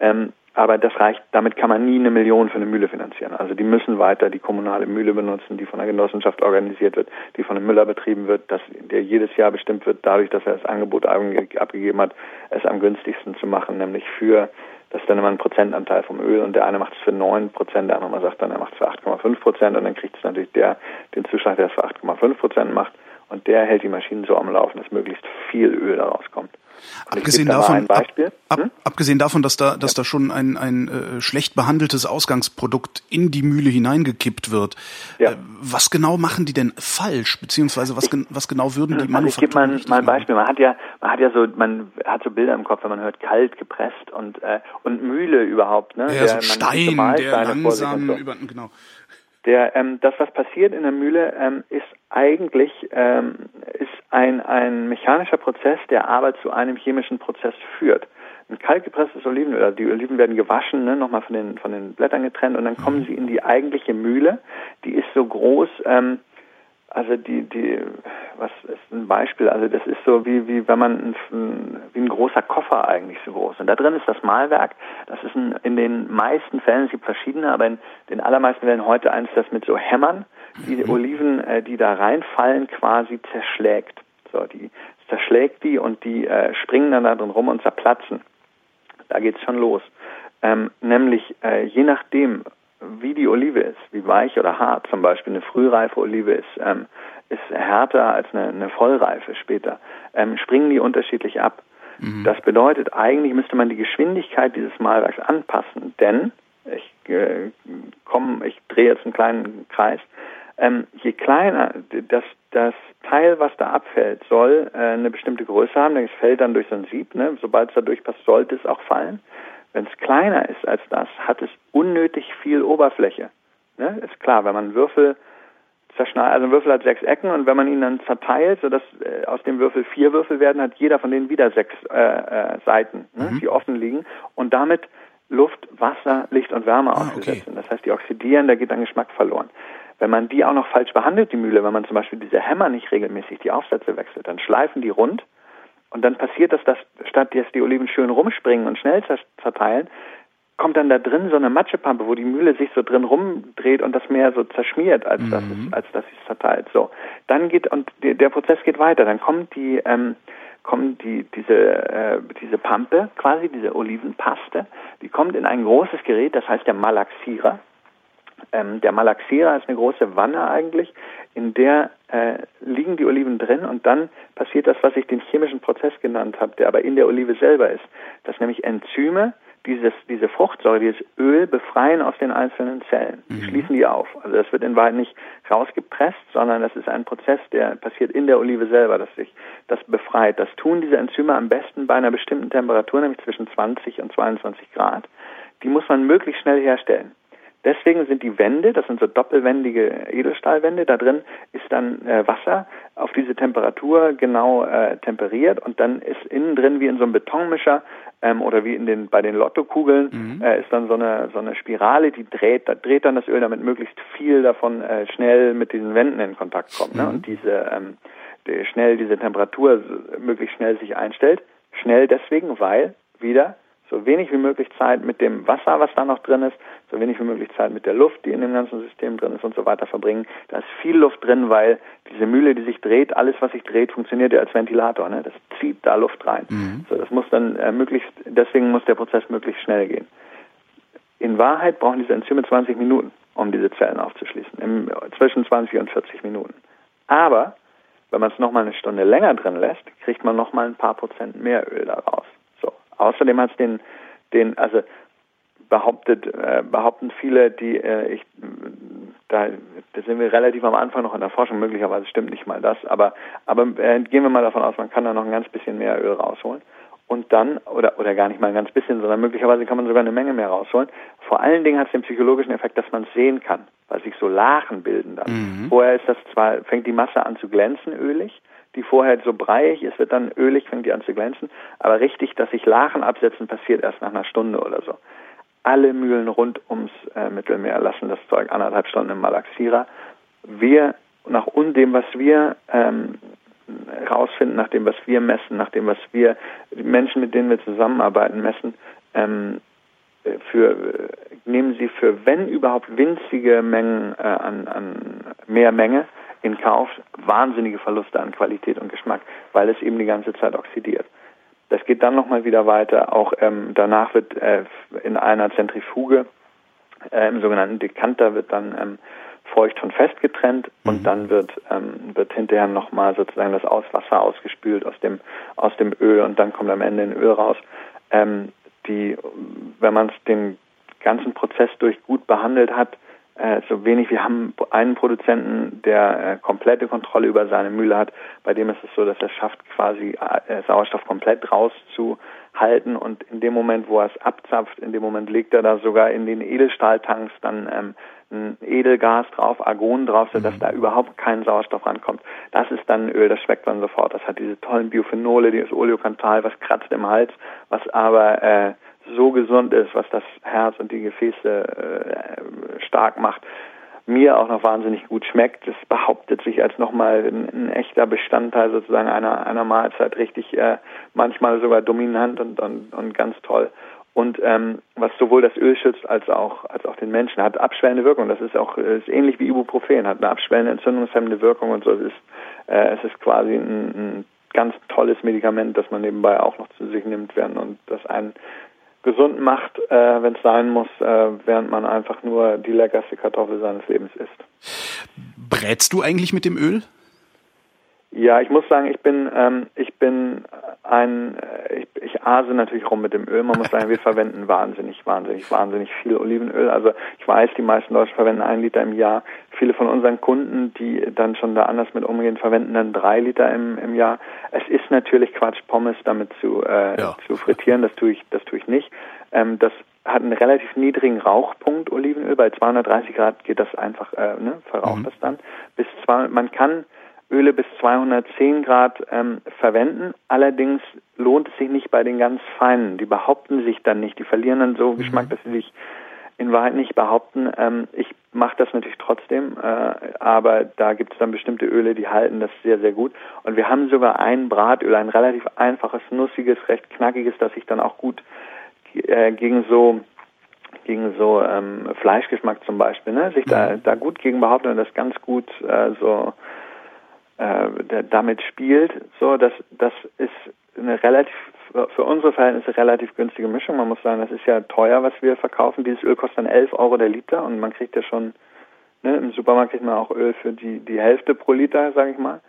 Ähm, aber das reicht, damit kann man nie eine Million für eine Mühle finanzieren. Also die müssen weiter die kommunale Mühle benutzen, die von der Genossenschaft organisiert wird, die von einem Müller betrieben wird, dass der jedes Jahr bestimmt wird, dadurch, dass er das Angebot abgegeben hat, es am günstigsten zu machen, nämlich für das ist dann immer ein Prozentanteil vom Öl und der eine macht es für 9 Prozent, der andere sagt dann, er macht es für 8,5 Prozent und dann kriegt es natürlich der den Zuschlag, der es für 8,5 Prozent macht und der hält die Maschinen so am Laufen, dass möglichst viel Öl daraus kommt. Abgesehen davon, ab, ab, hm? abgesehen davon, dass da, dass ja. da schon ein, ein äh, schlecht behandeltes Ausgangsprodukt in die Mühle hineingekippt wird. Ja. Äh, was genau machen die denn falsch, beziehungsweise was, ich, was genau würden die Manufakturen? Ich gebe mal, mal ein Beispiel. Man hat ja, man hat ja so, man hat so Bilder im Kopf, wenn man hört kalt gepresst und äh, und Mühle überhaupt. Ne? Ja, der, so Stein, der langsam so. über, genau. Der, ähm, das, was passiert in der Mühle, ähm, ist eigentlich ähm, ist ein, ein mechanischer Prozess, der aber zu einem chemischen Prozess führt. Ein kaltgepresstes Olivenöl, die Oliven werden gewaschen, ne, nochmal von den, von den Blättern getrennt und dann kommen mhm. sie in die eigentliche Mühle. Die ist so groß, ähm, also die, die, was ist ein Beispiel? Also das ist so wie, wie wenn man ein, wie ein großer Koffer eigentlich so groß. Und da drin ist das Malwerk. Das ist ein, in den meisten Fällen, es gibt verschiedene, aber in den allermeisten Fällen heute eins, das mit so Hämmern die mhm. Oliven, äh, die da reinfallen, quasi zerschlägt. So, die zerschlägt die und die äh, springen dann da drin rum und zerplatzen. Da geht's schon los. Ähm, nämlich äh, je nachdem, wie die Olive ist, wie weich oder hart zum Beispiel eine frühreife Olive ist, ähm, ist härter als eine, eine Vollreife später, ähm, springen die unterschiedlich ab. Mhm. Das bedeutet, eigentlich müsste man die Geschwindigkeit dieses Malwerks anpassen, denn ich äh, komme, ich drehe jetzt einen kleinen Kreis. Ähm, je kleiner das, das Teil, was da abfällt, soll äh, eine bestimmte Größe haben. Es fällt dann durch so ein Sieb. Ne? Sobald es da durchpasst, sollte es auch fallen. Wenn es kleiner ist als das, hat es unnötig viel Oberfläche. Ne? Ist klar, wenn man Würfel zerschneidet, also ein Würfel hat sechs Ecken und wenn man ihn dann zerteilt, sodass äh, aus dem Würfel vier Würfel werden, hat jeder von denen wieder sechs äh, äh, Seiten, ne? mhm. die offen liegen und damit Luft, Wasser, Licht und Wärme ah, ausgesetzt sind. Das heißt, die oxidieren, da geht dann Geschmack verloren. Wenn man die auch noch falsch behandelt, die Mühle, wenn man zum Beispiel diese Hämmer nicht regelmäßig die Aufsätze wechselt, dann schleifen die rund und dann passiert das, dass statt dass die Oliven schön rumspringen und schnell zerteilen, kommt dann da drin so eine Matschepampe, wo die Mühle sich so drin rumdreht und das mehr so zerschmiert, als mhm. dass es, als dass es zerteilt. So, dann geht und die, der Prozess geht weiter. Dann kommt die ähm, kommen die diese äh, diese Pampe quasi diese Olivenpaste, die kommt in ein großes Gerät, das heißt der Malaxierer. Ähm, der Malaxera ist eine große Wanne eigentlich, in der äh, liegen die Oliven drin und dann passiert das, was ich den chemischen Prozess genannt habe, der aber in der Olive selber ist, dass nämlich Enzyme dieses, diese Fruchtsäure, dieses Öl befreien aus den einzelnen Zellen. Die mhm. schließen die auf. Also das wird in Wahrheit nicht rausgepresst, sondern das ist ein Prozess, der passiert in der Olive selber, dass sich das befreit. Das tun diese Enzyme am besten bei einer bestimmten Temperatur, nämlich zwischen 20 und 22 Grad. Die muss man möglichst schnell herstellen. Deswegen sind die Wände, das sind so doppelwändige Edelstahlwände, da drin ist dann äh, Wasser auf diese Temperatur genau äh, temperiert und dann ist innen drin wie in so einem Betonmischer ähm, oder wie in den bei den Lottokugeln mhm. äh, ist dann so eine so eine Spirale, die dreht, da dreht dann das Öl, damit möglichst viel davon äh, schnell mit diesen Wänden in Kontakt kommt ne? Mhm. und diese ähm, die, schnell diese Temperatur möglichst schnell sich einstellt. Schnell deswegen, weil wieder so wenig wie möglich Zeit mit dem Wasser, was da noch drin ist, so wenig wie möglich Zeit mit der Luft, die in dem ganzen System drin ist und so weiter verbringen. Da ist viel Luft drin, weil diese Mühle, die sich dreht, alles, was sich dreht, funktioniert ja als Ventilator. Ne? Das zieht da Luft rein. Mhm. So, das muss dann äh, möglichst, deswegen muss der Prozess möglichst schnell gehen. In Wahrheit brauchen diese Enzyme 20 Minuten, um diese Zellen aufzuschließen, im, zwischen 20 und 40 Minuten. Aber wenn man es nochmal eine Stunde länger drin lässt, kriegt man nochmal ein paar Prozent mehr Öl daraus. Außerdem hat es den, den, also behauptet, äh, behaupten viele, die äh, ich da, da sind wir relativ am Anfang noch in der Forschung, möglicherweise stimmt nicht mal das, aber aber äh, gehen wir mal davon aus, man kann da noch ein ganz bisschen mehr Öl rausholen. Und dann, oder, oder gar nicht mal ein ganz bisschen, sondern möglicherweise kann man sogar eine Menge mehr rausholen. Vor allen Dingen hat es den psychologischen Effekt, dass man es sehen kann, weil sich so Lachen bilden dann. Mhm. Vorher ist das zwar, fängt die Masse an zu glänzen, ölig, die vorher so breiig ist, wird dann ölig, fängt die an zu glänzen. Aber richtig, dass sich Lachen absetzen, passiert erst nach einer Stunde oder so. Alle Mühlen rund ums äh, Mittelmeer lassen das Zeug anderthalb Stunden im Malaxierer. Wir, nach dem, was wir ähm, rausfinden, nach dem, was wir messen, nach dem, was wir, die Menschen, mit denen wir zusammenarbeiten, messen, ähm, für, äh, nehmen sie für, wenn überhaupt, winzige Mengen äh, an, an mehr Menge in Kauf wahnsinnige Verluste an Qualität und Geschmack, weil es eben die ganze Zeit oxidiert. Das geht dann nochmal wieder weiter. Auch ähm, danach wird äh, in einer Zentrifuge äh, im sogenannten Dekanter wird dann ähm, feucht von fest getrennt mhm. und dann wird ähm, wird hinterher nochmal sozusagen das Auswasser ausgespült aus dem aus dem Öl und dann kommt am Ende ein Öl raus. Ähm, die, wenn man es den ganzen Prozess durch gut behandelt hat, äh, so wenig. Wir haben einen Produzenten, der äh, komplette Kontrolle über seine Mühle hat. Bei dem ist es so, dass er schafft, quasi äh, Sauerstoff komplett rauszuhalten. Und in dem Moment, wo er es abzapft, in dem Moment legt er da sogar in den Edelstahltanks dann ähm, ein Edelgas drauf, Argon drauf, sodass mhm. da überhaupt kein Sauerstoff rankommt. Das ist dann Öl, das schmeckt man sofort. Das hat diese tollen Biophenole, dieses Oleokantal, was kratzt im Hals, was aber äh, so gesund ist, was das Herz und die Gefäße äh, stark macht, mir auch noch wahnsinnig gut schmeckt. Es behauptet sich als nochmal ein, ein echter Bestandteil sozusagen einer, einer Mahlzeit richtig, äh, manchmal sogar dominant und, und, und ganz toll. Und ähm, was sowohl das Öl schützt als auch als auch den Menschen hat abschwellende Wirkung. Das ist auch ist ähnlich wie Ibuprofen, hat eine abschwellende entzündungshemmende Wirkung und so. Es ist äh, es ist quasi ein, ein ganz tolles Medikament, das man nebenbei auch noch zu sich nimmt, werden und das einen gesund macht, äh, wenn es sein muss, äh, während man einfach nur die leckerste Kartoffel seines Lebens isst. Brätst du eigentlich mit dem Öl? Ja, ich muss sagen, ich bin, ähm, ich bin ein, äh, ich, ich ase natürlich rum mit dem Öl. Man muss sagen, wir verwenden <laughs> wahnsinnig, wahnsinnig, wahnsinnig viel Olivenöl. Also ich weiß, die meisten Leute verwenden einen Liter im Jahr. Viele von unseren Kunden, die dann schon da anders mit umgehen, verwenden dann drei Liter im, im Jahr. Es ist natürlich Quatsch, Pommes damit zu, äh, ja. zu frittieren. Das tue ich, das tue ich nicht. Ähm, das hat einen relativ niedrigen Rauchpunkt Olivenöl. Bei 230 Grad geht das einfach, äh, ne, verraucht mhm. das dann. Bis 200, man kann Öle bis 210 Grad ähm, verwenden. Allerdings lohnt es sich nicht bei den ganz feinen. Die behaupten sich dann nicht. Die verlieren dann so mhm. Geschmack, dass sie sich in Wahrheit nicht behaupten. Ähm, ich mache das natürlich trotzdem, äh, aber da gibt es dann bestimmte Öle, die halten das sehr, sehr gut. Und wir haben sogar ein Bratöl, ein relativ einfaches, nussiges, recht knackiges, das sich dann auch gut äh, gegen so gegen so ähm, Fleischgeschmack zum Beispiel, ne, sich da, mhm. da gut gegen behaupten und das ganz gut äh, so äh, der damit spielt. So, das, das ist eine relativ für unsere Verhältnisse relativ günstige Mischung. Man muss sagen, das ist ja teuer, was wir verkaufen. Dieses Öl kostet dann 11 Euro der Liter und man kriegt ja schon, ne, im Supermarkt kriegt man auch Öl für die, die Hälfte pro Liter, sage ich mal.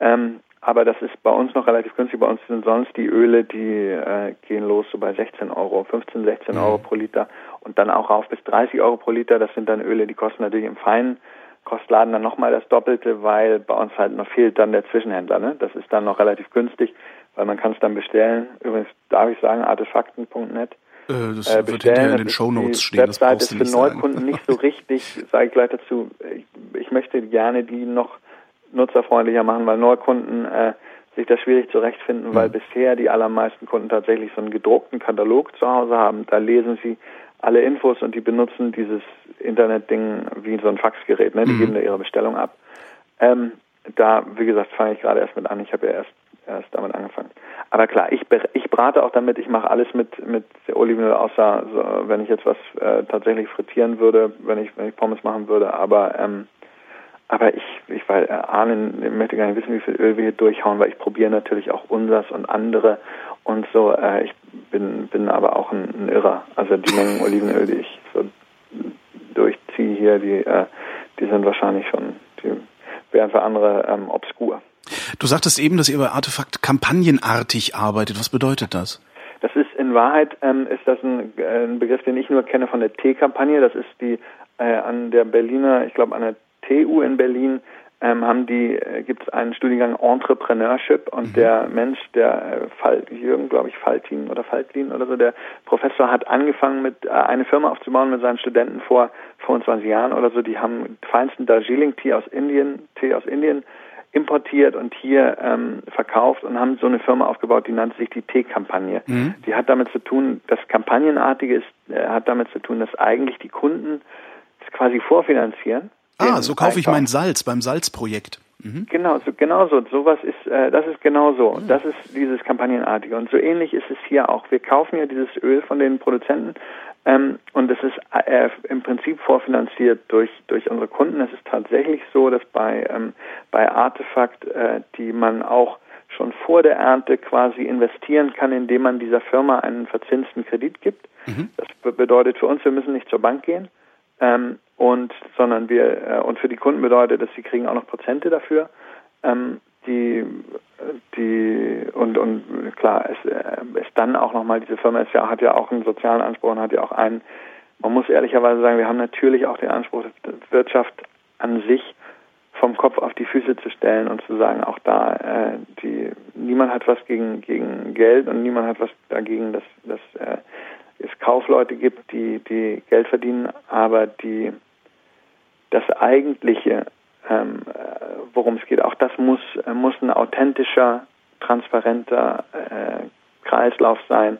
Ähm, aber das ist bei uns noch relativ günstig. Bei uns sind sonst die Öle, die äh, gehen los so bei 16 Euro, 15, 16 Euro mhm. pro Liter und dann auch rauf bis 30 Euro pro Liter. Das sind dann Öle, die kosten natürlich im feinen Kostladen dann nochmal das Doppelte, weil bei uns halt noch fehlt dann der Zwischenhändler. Ne? Das ist dann noch relativ günstig weil man kann es dann bestellen. Übrigens darf ich sagen, artefakten.net. Äh, das äh, wird hinterher in den Shownotes stehen. Die Website ist für Neukunden sagen. nicht so richtig, sage ich gleich dazu. Ich, ich, möchte gerne die noch nutzerfreundlicher machen, weil Neukunden äh, sich da schwierig zurechtfinden, mhm. weil bisher die allermeisten Kunden tatsächlich so einen gedruckten Katalog zu Hause haben. Da lesen sie alle Infos und die benutzen dieses Internetding wie so ein Faxgerät. Ne? Die mhm. geben da ihre Bestellung ab. Ähm, da, wie gesagt, fange ich gerade erst mit an. Ich habe ja erst erst damit angefangen. Aber klar, ich, ich brate auch damit, ich mache alles mit, mit Olivenöl, außer so, wenn ich jetzt was äh, tatsächlich frittieren würde, wenn ich, wenn ich Pommes machen würde. Aber ähm, aber ich, ich weil äh, ahnen, möchte gar nicht wissen, wie viel Öl wir hier durchhauen, weil ich probiere natürlich auch unsers und andere und so. Äh, ich bin, bin aber auch ein, ein Irrer. Also die Mengen Olivenöl, die ich so durchziehe hier, die, äh, die sind wahrscheinlich schon, die wären für andere ähm, obskur. Du sagtest eben, dass ihr bei Artefakt kampagnenartig arbeitet. Was bedeutet das? Das ist in Wahrheit ähm, ist das ein, äh, ein, Begriff, den ich nur kenne von der T-Kampagne. Das ist die äh, an der Berliner, ich glaube an der TU in Berlin ähm, haben die äh, gibt es einen Studiengang Entrepreneurship und mhm. der Mensch, der äh, Fall, Jürgen, glaube ich, Faltin oder Faltlin oder so, der Professor hat angefangen mit äh, eine Firma aufzubauen mit seinen Studenten vor 25 Jahren oder so. Die haben feinsten Darjeeling Tee aus Indien, Tee aus Indien importiert und hier ähm, verkauft und haben so eine Firma aufgebaut, die nannte sich die T-Kampagne. Mhm. Die hat damit zu tun, das Kampagnenartige ist, äh, hat damit zu tun, dass eigentlich die Kunden quasi vorfinanzieren. Ah, so kaufe ich mein Salz beim Salzprojekt. Mhm. Genau, so, genau so. Sowas ist, äh, das ist genau so. Mhm. Das ist dieses Kampagnenartige. Und so ähnlich ist es hier auch. Wir kaufen ja dieses Öl von den Produzenten ähm, und es ist äh, im Prinzip vorfinanziert durch, durch unsere Kunden. Es ist tatsächlich so, dass bei, ähm, bei Artefakt, äh, die man auch schon vor der Ernte quasi investieren kann, indem man dieser Firma einen verzinsten Kredit gibt. Mhm. Das bedeutet für uns, wir müssen nicht zur Bank gehen, ähm, und sondern wir äh, und für die Kunden bedeutet, dass sie kriegen auch noch Prozente dafür. Ähm, die die und und klar es äh, ist dann auch nochmal diese Firma ist ja hat ja auch einen sozialen Anspruch und hat ja auch einen man muss ehrlicherweise sagen wir haben natürlich auch den Anspruch Wirtschaft an sich vom Kopf auf die Füße zu stellen und zu sagen auch da äh, die niemand hat was gegen gegen Geld und niemand hat was dagegen dass dass äh, es Kaufleute gibt die die Geld verdienen aber die das eigentliche ähm, äh, worum es geht. Auch das muss, äh, muss ein authentischer, transparenter äh, Kreislauf sein,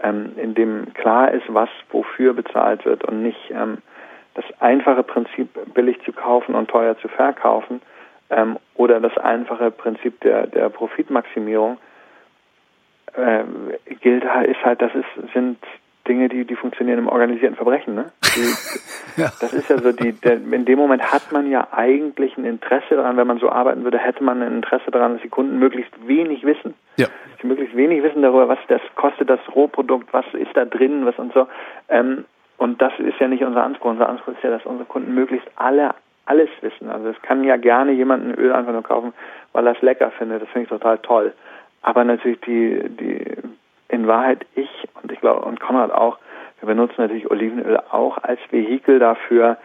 ähm, in dem klar ist, was wofür bezahlt wird und nicht ähm, das einfache Prinzip billig zu kaufen und teuer zu verkaufen ähm, oder das einfache Prinzip der, der Profitmaximierung äh, gilt ist halt, das ist, sind Dinge, die, die funktionieren im organisierten Verbrechen. Ne? Die, <laughs> ja. Das ist ja so, die, der, in dem Moment hat man ja eigentlich ein Interesse daran, wenn man so arbeiten würde, hätte man ein Interesse daran, dass die Kunden möglichst wenig wissen. Ja. Sie möglichst wenig wissen darüber, was das kostet, das Rohprodukt, was ist da drin, was und so. Ähm, und das ist ja nicht unser Anspruch. Unser Anspruch ist ja, dass unsere Kunden möglichst alle alles wissen. Also es kann ja gerne jemand ein Öl einfach nur kaufen, weil er es lecker findet. Das finde ich total toll. Aber natürlich die, die in Wahrheit ich und ich glaube und Konrad auch, wir benutzen natürlich Olivenöl auch als Vehikel dafür,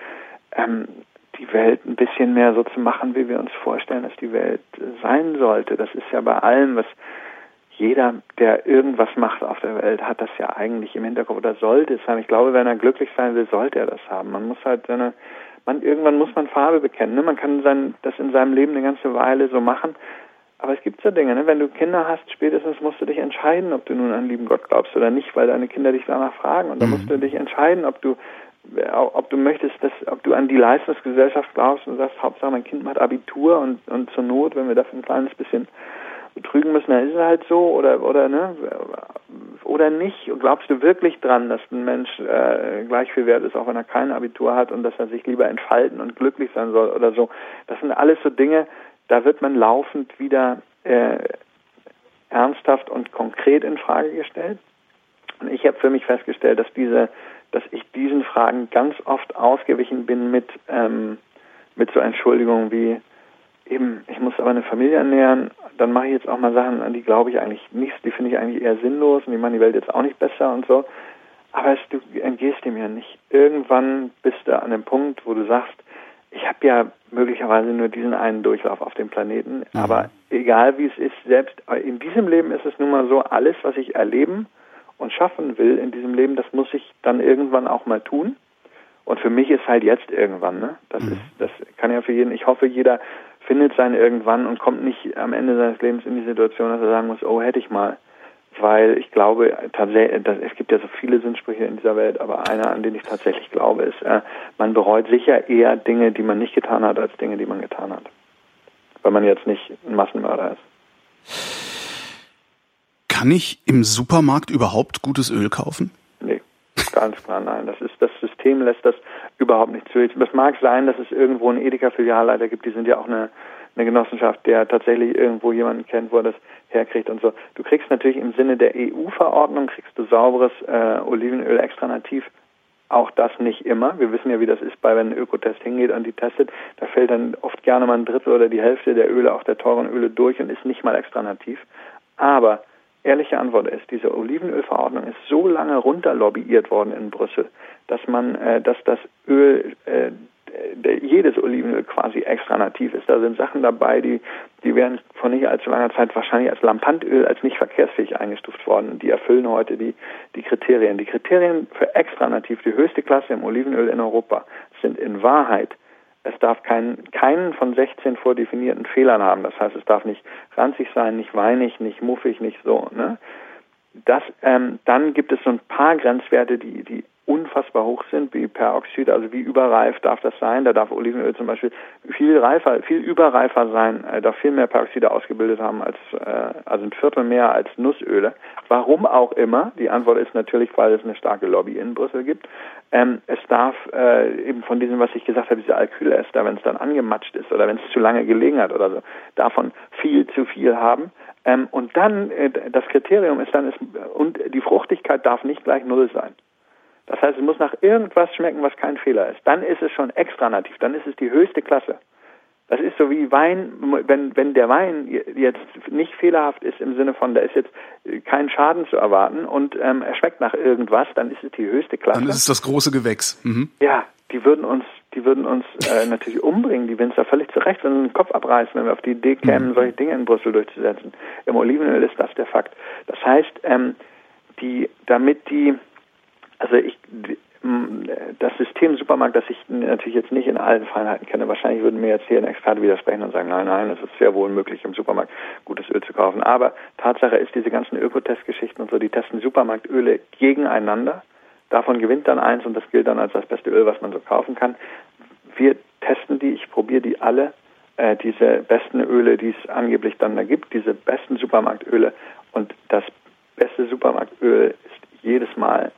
ähm, die Welt ein bisschen mehr so zu machen, wie wir uns vorstellen, dass die Welt sein sollte. Das ist ja bei allem, was jeder, der irgendwas macht auf der Welt, hat das ja eigentlich im Hinterkopf oder sollte es haben. Ich glaube, wenn er glücklich sein will, sollte er das haben. Man muss halt seine, man, irgendwann muss man Farbe bekennen. Ne? Man kann sein, das in seinem Leben eine ganze Weile so machen, aber es gibt so Dinge, ne? wenn du Kinder hast, spätestens musst du dich entscheiden, ob du nun an lieben Gott glaubst oder nicht, weil deine Kinder dich danach fragen. Und dann mhm. musst du dich entscheiden, ob du ob du möchtest, dass, ob du an die Leistungsgesellschaft glaubst und sagst, Hauptsache mein Kind macht Abitur und, und zur Not, wenn wir dafür ein kleines bisschen betrügen müssen, dann ist es halt so oder oder ne oder nicht. Und glaubst du wirklich dran, dass ein Mensch äh, gleich viel wert ist, auch wenn er kein Abitur hat und dass er sich lieber entfalten und glücklich sein soll oder so? Das sind alles so Dinge, da wird man laufend wieder äh, ernsthaft und konkret in Frage gestellt. Und ich habe für mich festgestellt, dass diese, dass ich diesen Fragen ganz oft ausgewichen bin mit ähm, mit so Entschuldigungen wie eben, ich muss aber eine Familie ernähren, dann mache ich jetzt auch mal Sachen, an die glaube ich eigentlich nichts, die finde ich eigentlich eher sinnlos und die machen die Welt jetzt auch nicht besser und so. Aber es, du entgehst dem ja nicht. Irgendwann bist du an dem Punkt, wo du sagst, ich habe ja möglicherweise nur diesen einen Durchlauf auf dem Planeten, mhm. aber egal wie es ist, selbst in diesem Leben ist es nun mal so, alles, was ich erleben und schaffen will in diesem Leben, das muss ich dann irgendwann auch mal tun. Und für mich ist halt jetzt irgendwann, ne? Das mhm. ist, das kann ja für jeden, ich hoffe, jeder findet sein irgendwann und kommt nicht am Ende seines Lebens in die Situation, dass er sagen muss, oh, hätte ich mal weil ich glaube, tatsächlich, es gibt ja so viele Sinnsprüche in dieser Welt, aber einer, an den ich tatsächlich glaube, ist, äh, man bereut sicher eher Dinge, die man nicht getan hat, als Dinge, die man getan hat. Weil man jetzt nicht ein Massenmörder ist. Kann ich im Supermarkt überhaupt gutes Öl kaufen? Nee, ganz klar nein. Das ist, das System lässt das überhaupt nicht zu. Es mag sein, dass es irgendwo einen Edeka-Filialleiter gibt, die sind ja auch eine eine Genossenschaft, der tatsächlich irgendwo jemanden kennt, wo er das herkriegt und so. Du kriegst natürlich im Sinne der EU-Verordnung, kriegst du sauberes äh, Olivenöl extra nativ. Auch das nicht immer. Wir wissen ja, wie das ist, bei wenn ein Ökotest hingeht und die testet, da fällt dann oft gerne mal ein Drittel oder die Hälfte der Öle, auch der teuren Öle durch und ist nicht mal extra nativ. Aber ehrliche Antwort ist, diese Olivenölverordnung ist so lange runterlobbyiert worden in Brüssel, dass man, äh, dass das Öl äh, jedes Olivenöl quasi extra nativ ist. Da sind Sachen dabei, die, die wären vor nicht allzu langer Zeit wahrscheinlich als Lampantöl als nicht verkehrsfähig eingestuft worden. Die erfüllen heute die, die Kriterien. Die Kriterien für extra nativ, die höchste Klasse im Olivenöl in Europa, sind in Wahrheit es darf keinen, keinen von 16 vordefinierten Fehlern haben. Das heißt, es darf nicht ranzig sein, nicht weinig, nicht muffig, nicht so. Ne? Das, ähm, dann gibt es so ein paar Grenzwerte, die, die unfassbar hoch sind, wie Peroxid, also wie überreif darf das sein. Da darf Olivenöl zum Beispiel viel reifer, viel überreifer sein, äh, darf viel mehr Peroxide ausgebildet haben als, äh, also ein Viertel mehr als Nussöle. Warum auch immer, die Antwort ist natürlich, weil es eine starke Lobby in Brüssel gibt. Ähm, es darf äh, eben von diesem, was ich gesagt habe, diese Alkylester, wenn es dann angematscht ist oder wenn es zu lange gelegen hat oder so, davon viel zu viel haben. Ähm, und dann, äh, das Kriterium ist dann, ist, und die Fruchtigkeit darf nicht gleich Null sein. Das heißt, es muss nach irgendwas schmecken, was kein Fehler ist. Dann ist es schon extra nativ, dann ist es die höchste Klasse. Das ist so wie Wein, wenn, wenn der Wein jetzt nicht fehlerhaft ist im Sinne von, da ist jetzt kein Schaden zu erwarten und ähm, er schmeckt nach irgendwas, dann ist es die höchste Klasse. Dann ist es das große Gewächs. Mhm. Ja, die würden uns, die würden uns äh, <laughs> natürlich umbringen, die Winzer völlig zurecht, wenn sie den Kopf abreißen, wenn wir auf die Idee kämen, mhm. solche Dinge in Brüssel durchzusetzen. Im Olivenöl ist das der Fakt. Das heißt, ähm, die, damit die also ich, das System Supermarkt, das ich natürlich jetzt nicht in allen Feinheiten kenne, wahrscheinlich würden mir jetzt hier ein Experte widersprechen und sagen, nein, nein, es ist sehr wohl möglich, im Supermarkt gutes Öl zu kaufen. Aber Tatsache ist, diese ganzen Ökotest-Geschichten und so, die testen Supermarktöle gegeneinander. Davon gewinnt dann eins und das gilt dann als das beste Öl, was man so kaufen kann. Wir testen die, ich probiere die alle, äh, diese besten Öle, die es angeblich dann da gibt, diese besten Supermarktöle. Und das beste Supermarktöl ist jedes Mal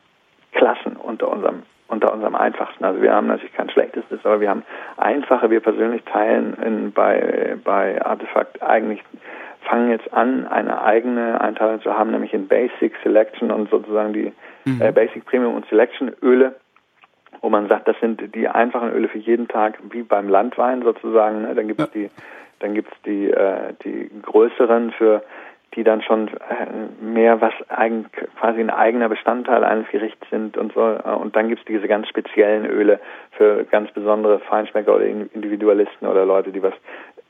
Klassen unter unserem unter unserem einfachsten. Also wir haben natürlich kein schlechtestes, aber wir haben einfache, wir persönlich teilen in, bei, bei Artefakt eigentlich fangen jetzt an, eine eigene Einteilung zu haben, nämlich in Basic, Selection und sozusagen die mhm. äh, Basic Premium und Selection Öle, wo man sagt, das sind die einfachen Öle für jeden Tag, wie beim Landwein sozusagen. Ne? Dann gibt es die, dann gibt's die, äh, die größeren für die dann schon äh, mehr was eigen, quasi ein eigener Bestandteil eines Gerichts sind und so. Und dann gibt es diese ganz speziellen Öle für ganz besondere Feinschmecker oder Individualisten oder Leute, die was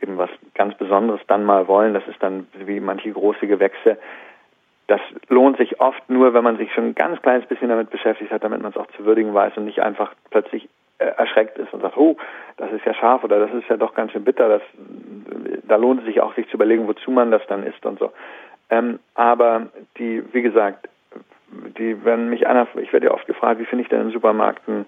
eben was ganz Besonderes dann mal wollen. Das ist dann wie manche große Gewächse. Das lohnt sich oft nur, wenn man sich schon ein ganz kleines bisschen damit beschäftigt hat, damit man es auch zu würdigen weiß und nicht einfach plötzlich äh, erschreckt ist und sagt, oh, das ist ja scharf oder das ist ja doch ganz schön bitter. Das da lohnt es sich auch, sich zu überlegen, wozu man das dann isst und so. Ähm, aber die, wie gesagt, die, wenn mich einer, ich werde ja oft gefragt, wie finde ich denn im Supermarkt ein,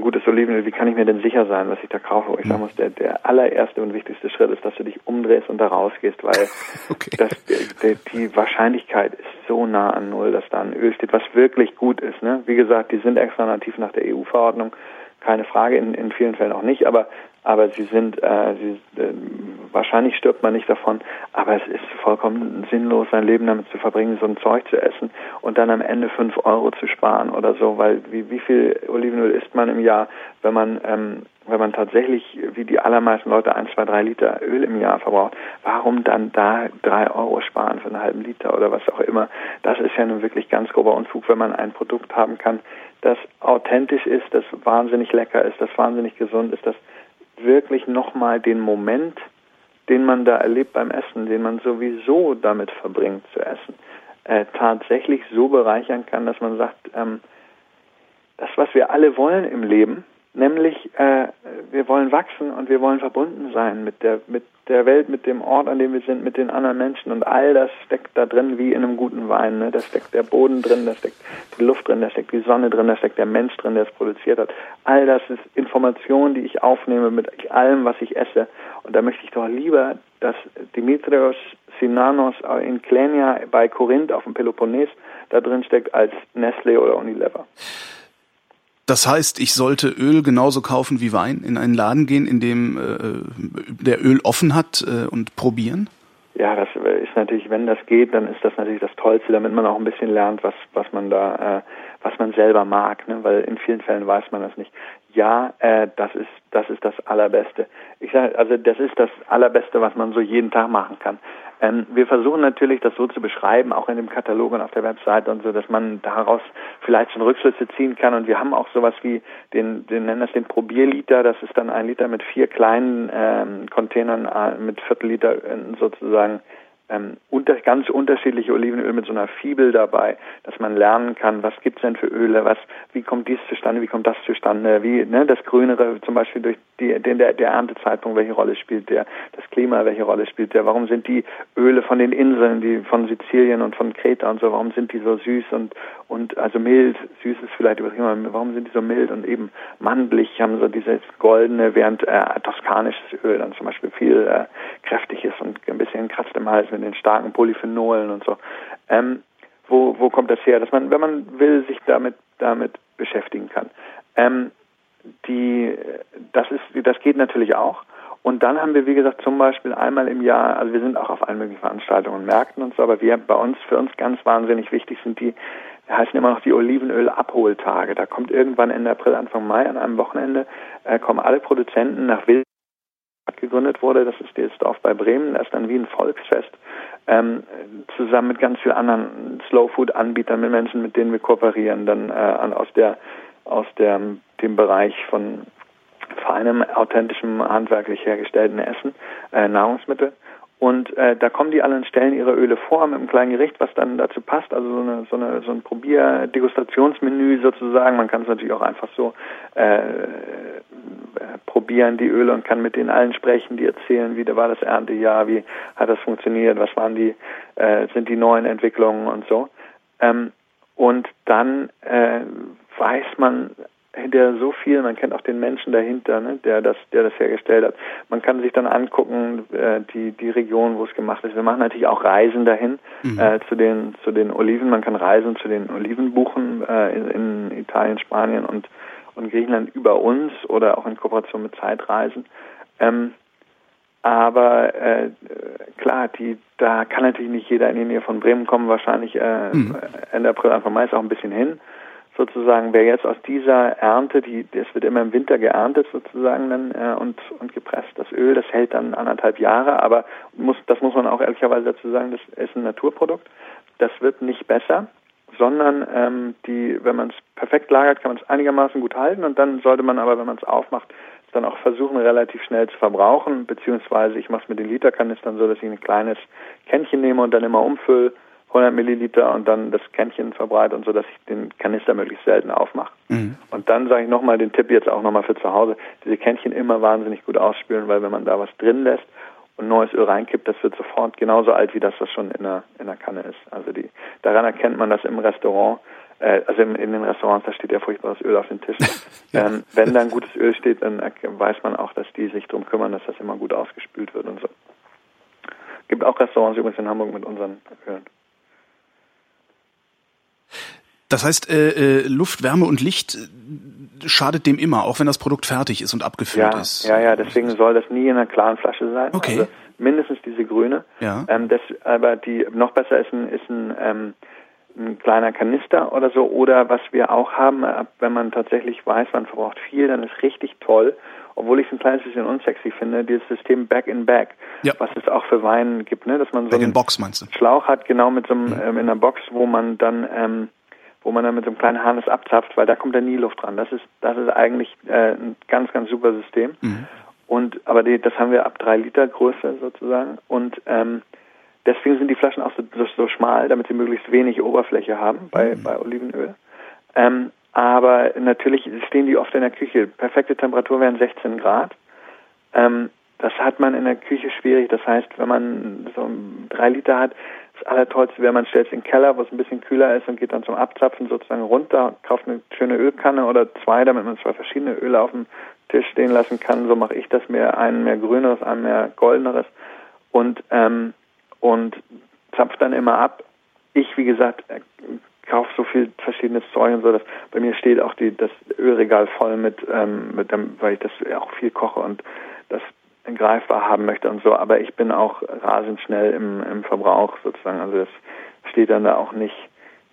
gutes Olivenöl, wie kann ich mir denn sicher sein, was ich da kaufe? Ich sagen muss, der, der allererste und wichtigste Schritt ist, dass du dich umdrehst und da rausgehst, weil <laughs> okay. das, die, die Wahrscheinlichkeit ist so nah an Null, dass da ein Öl steht, was wirklich gut ist. Ne? Wie gesagt, die sind extra nativ nach der EU-Verordnung keine Frage, in, in vielen Fällen auch nicht, aber aber sie sind, äh, sie, äh, wahrscheinlich stirbt man nicht davon, aber es ist vollkommen sinnlos, sein Leben damit zu verbringen, so ein Zeug zu essen und dann am Ende fünf Euro zu sparen oder so, weil wie, wie viel Olivenöl isst man im Jahr, wenn man ähm, wenn man tatsächlich, wie die allermeisten Leute, ein, zwei, drei Liter Öl im Jahr verbraucht, warum dann da drei Euro sparen für einen halben Liter oder was auch immer? Das ist ja nun wirklich ganz grober Unfug, wenn man ein Produkt haben kann, das authentisch ist, das wahnsinnig lecker ist, das wahnsinnig gesund ist, das wirklich nochmal den Moment, den man da erlebt beim Essen, den man sowieso damit verbringt zu essen, äh, tatsächlich so bereichern kann, dass man sagt, ähm, das, was wir alle wollen im Leben, nämlich äh, wir wollen wachsen und wir wollen verbunden sein mit der mit der Welt, mit dem Ort, an dem wir sind, mit den anderen Menschen und all das steckt da drin wie in einem guten Wein. Ne? Da steckt der Boden drin, da steckt die Luft drin, da steckt die Sonne drin, da steckt der Mensch drin, der es produziert hat. All das ist Information, die ich aufnehme mit allem, was ich esse. Und da möchte ich doch lieber, dass Dimitrios Sinanos in Klenia bei Korinth auf dem Peloponnes da drin steckt als Nestle oder Unilever. Das heißt, ich sollte Öl genauso kaufen wie Wein, in einen Laden gehen, in dem äh, der Öl offen hat äh, und probieren? Ja, das ist natürlich, wenn das geht, dann ist das natürlich das Tollste, damit man auch ein bisschen lernt, was was man da, äh, was man selber mag, ne? weil in vielen Fällen weiß man das nicht. Ja, äh, das ist das ist das Allerbeste. Ich sage, also das ist das Allerbeste, was man so jeden Tag machen kann. Ähm, wir versuchen natürlich, das so zu beschreiben, auch in dem Katalog und auf der Webseite und so, dass man daraus vielleicht schon Rückschlüsse ziehen kann. Und wir haben auch sowas wie den, den nennen das den Probierliter. Das ist dann ein Liter mit vier kleinen ähm, Containern äh, mit Viertelliter äh, sozusagen ähm, unter, ganz unterschiedliche Olivenöl mit so einer Fibel dabei, dass man lernen kann, was gibt's denn für Öle, was, wie kommt dies zustande, wie kommt das zustande, wie ne, das Grünere zum Beispiel durch die, den, der, der Erntezeitpunkt, welche Rolle spielt der, das Klima, welche Rolle spielt der, warum sind die Öle von den Inseln, die von Sizilien und von Kreta und so, warum sind die so süß und, und also mild, süß ist vielleicht übertrieben, warum sind die so mild und eben mandelig, haben so dieses goldene, während äh, toskanisches Öl dann zum Beispiel viel äh, kräftig ist und ein bisschen kratzt im Hals mit den starken Polyphenolen und so. Ähm, wo, wo kommt das her? Dass man, wenn man will, sich damit, damit beschäftigen kann. Ähm, die, das ist, das geht natürlich auch. Und dann haben wir, wie gesagt, zum Beispiel einmal im Jahr, also wir sind auch auf allen möglichen Veranstaltungen Märkten und so, aber wir bei uns, für uns ganz wahnsinnig wichtig sind die, heißen immer noch die Olivenöl-Abholtage. Da kommt irgendwann Ende April, Anfang Mai an einem Wochenende, äh, kommen alle Produzenten nach Wild gegründet wurde. Das ist dieses Dorf bei Bremen. Das ist dann wie ein Volksfest. Ähm, zusammen mit ganz vielen anderen Slow-Food-Anbietern, mit Menschen, mit denen wir kooperieren, dann äh, aus der aus der, dem Bereich von feinem, authentischem, handwerklich hergestellten Essen, äh, Nahrungsmittel. Und äh, da kommen die alle und stellen ihre Öle vor mit einem kleinen Gericht, was dann dazu passt. Also so, eine, so, eine, so ein Probier-Degustationsmenü sozusagen. Man kann es natürlich auch einfach so äh, probieren, die Öle, und kann mit denen allen sprechen, die erzählen, wie war das Erntejahr, wie hat das funktioniert, was waren die, äh, sind die neuen Entwicklungen und so. Ähm, und dann äh, weiß man hinterher so viel, man kennt auch den Menschen dahinter, ne, der das, der das hergestellt hat. Man kann sich dann angucken, äh, die, die Region, wo es gemacht ist. Wir machen natürlich auch Reisen dahin mhm. äh, zu den, zu den Oliven. Man kann Reisen zu den Oliven buchen äh, in, in Italien, Spanien und, und Griechenland über uns oder auch in Kooperation mit Zeitreisen. Ähm, aber äh, klar, die, da kann natürlich nicht jeder in die Nähe von Bremen kommen, wahrscheinlich äh, mhm. Ende April, Anfang Mai ist auch ein bisschen hin sozusagen, wer jetzt aus dieser Ernte, die, das wird immer im Winter geerntet sozusagen dann äh, und, und gepresst. Das Öl, das hält dann anderthalb Jahre, aber muss, das muss man auch ehrlicherweise dazu sagen, das ist ein Naturprodukt. Das wird nicht besser, sondern ähm, die, wenn man es perfekt lagert, kann man es einigermaßen gut halten und dann sollte man aber, wenn man es aufmacht, dann auch versuchen, relativ schnell zu verbrauchen, beziehungsweise ich mache es mit den Literkanistern so, dass ich ein kleines Kännchen nehme und dann immer umfülle 100 Milliliter und dann das Kännchen verbreite und so, dass ich den Kanister möglichst selten aufmache. Mhm. Und dann sage ich nochmal den Tipp jetzt auch nochmal für zu Hause, diese Kännchen immer wahnsinnig gut ausspülen, weil wenn man da was drin lässt und neues Öl reinkippt, das wird sofort genauso alt wie das, was schon in der, in der Kanne ist. Also die, daran erkennt man das im Restaurant, äh, also in, in den Restaurants, da steht ja furchtbares Öl auf den Tischen. <laughs> ja. ähm, wenn da ein gutes Öl steht, dann weiß man auch, dass die sich darum kümmern, dass das immer gut ausgespült wird und so. Gibt auch Restaurants übrigens in Hamburg mit unseren Ölen. Das heißt, äh, äh, Luft, Wärme und Licht, schadet dem immer, auch wenn das Produkt fertig ist und abgefüllt ja, ist. Ja, ja, deswegen soll das nie in einer klaren Flasche sein. Okay. Also mindestens diese grüne. Ja. Ähm, das, aber die noch besser ist ein, ist ein, ähm, ein kleiner Kanister oder so. Oder was wir auch haben, äh, wenn man tatsächlich weiß, man verbraucht viel, dann ist richtig toll. Obwohl ich es ein kleines bisschen unsexy finde, dieses System Back in Back, Ja. was es auch für Wein gibt, ne? dass man so Back einen Box meinst du? Schlauch hat, genau mit so einem, Mhm. ähm, in einer Box, wo man dann ähm, wo man dann mit so einem kleinen Harnis abzapft, weil da kommt dann nie Luft dran. Das ist das ist eigentlich äh, ein ganz ganz super System. Mhm. Und aber die, das haben wir ab drei Liter Größe sozusagen. Und ähm, deswegen sind die Flaschen auch so, so, so schmal, damit sie möglichst wenig Oberfläche haben bei, bei Olivenöl. Ähm, aber natürlich stehen die oft in der Küche. Perfekte Temperatur wären 16 Grad. Ähm, das hat man in der Küche schwierig. Das heißt, wenn man so drei Liter hat, das Allertollste wäre, man stellt es in den Keller, wo es ein bisschen kühler ist und geht dann zum Abzapfen sozusagen runter, kauft eine schöne Ölkanne oder zwei, damit man zwei verschiedene Öle auf dem Tisch stehen lassen kann. So mache ich das mehr, einen mehr grüneres, einen mehr goldeneres und ähm, und zapft dann immer ab. Ich, wie gesagt, kaufe so viel verschiedenes Zeug und so, dass bei mir steht auch die das Ölregal voll mit, ähm, mit dem, weil ich das auch viel koche und das greifbar haben möchte und so, aber ich bin auch rasend schnell im, im Verbrauch sozusagen. Also das steht dann da auch nicht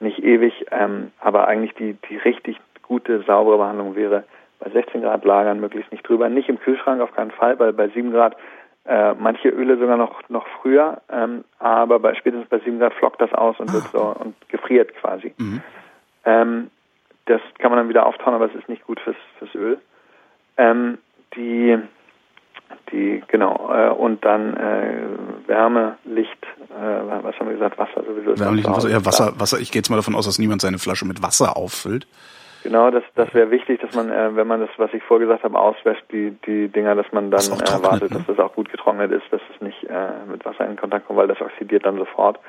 nicht ewig, ähm, aber eigentlich die die richtig gute saubere Behandlung wäre bei 16 Grad lagern, möglichst nicht drüber, nicht im Kühlschrank auf keinen Fall, weil bei 7 Grad äh, manche Öle sogar noch noch früher, ähm, aber bei spätestens bei 7 Grad flockt das aus und wird so und gefriert quasi. Mhm. Ähm, das kann man dann wieder auftauen, aber es ist nicht gut fürs fürs Öl. Ähm, die die genau äh, und dann äh, Wärme, Licht, äh, was haben wir gesagt, Wasser sowieso. zu Hause, Wasser, ja. Wasser, Wasser. Ich gehe jetzt mal davon aus, dass niemand seine Flasche mit Wasser auffüllt. Genau, das das wäre wichtig, dass man, äh, wenn man das, was ich vorgesagt habe, auswäscht, die die Dinger, dass man dann Das äh, trocknet, wartet, ne? dass das auch gut getrocknet ist, dass es nicht äh, mit Wasser in Kontakt kommt, weil das oxidiert dann sofort.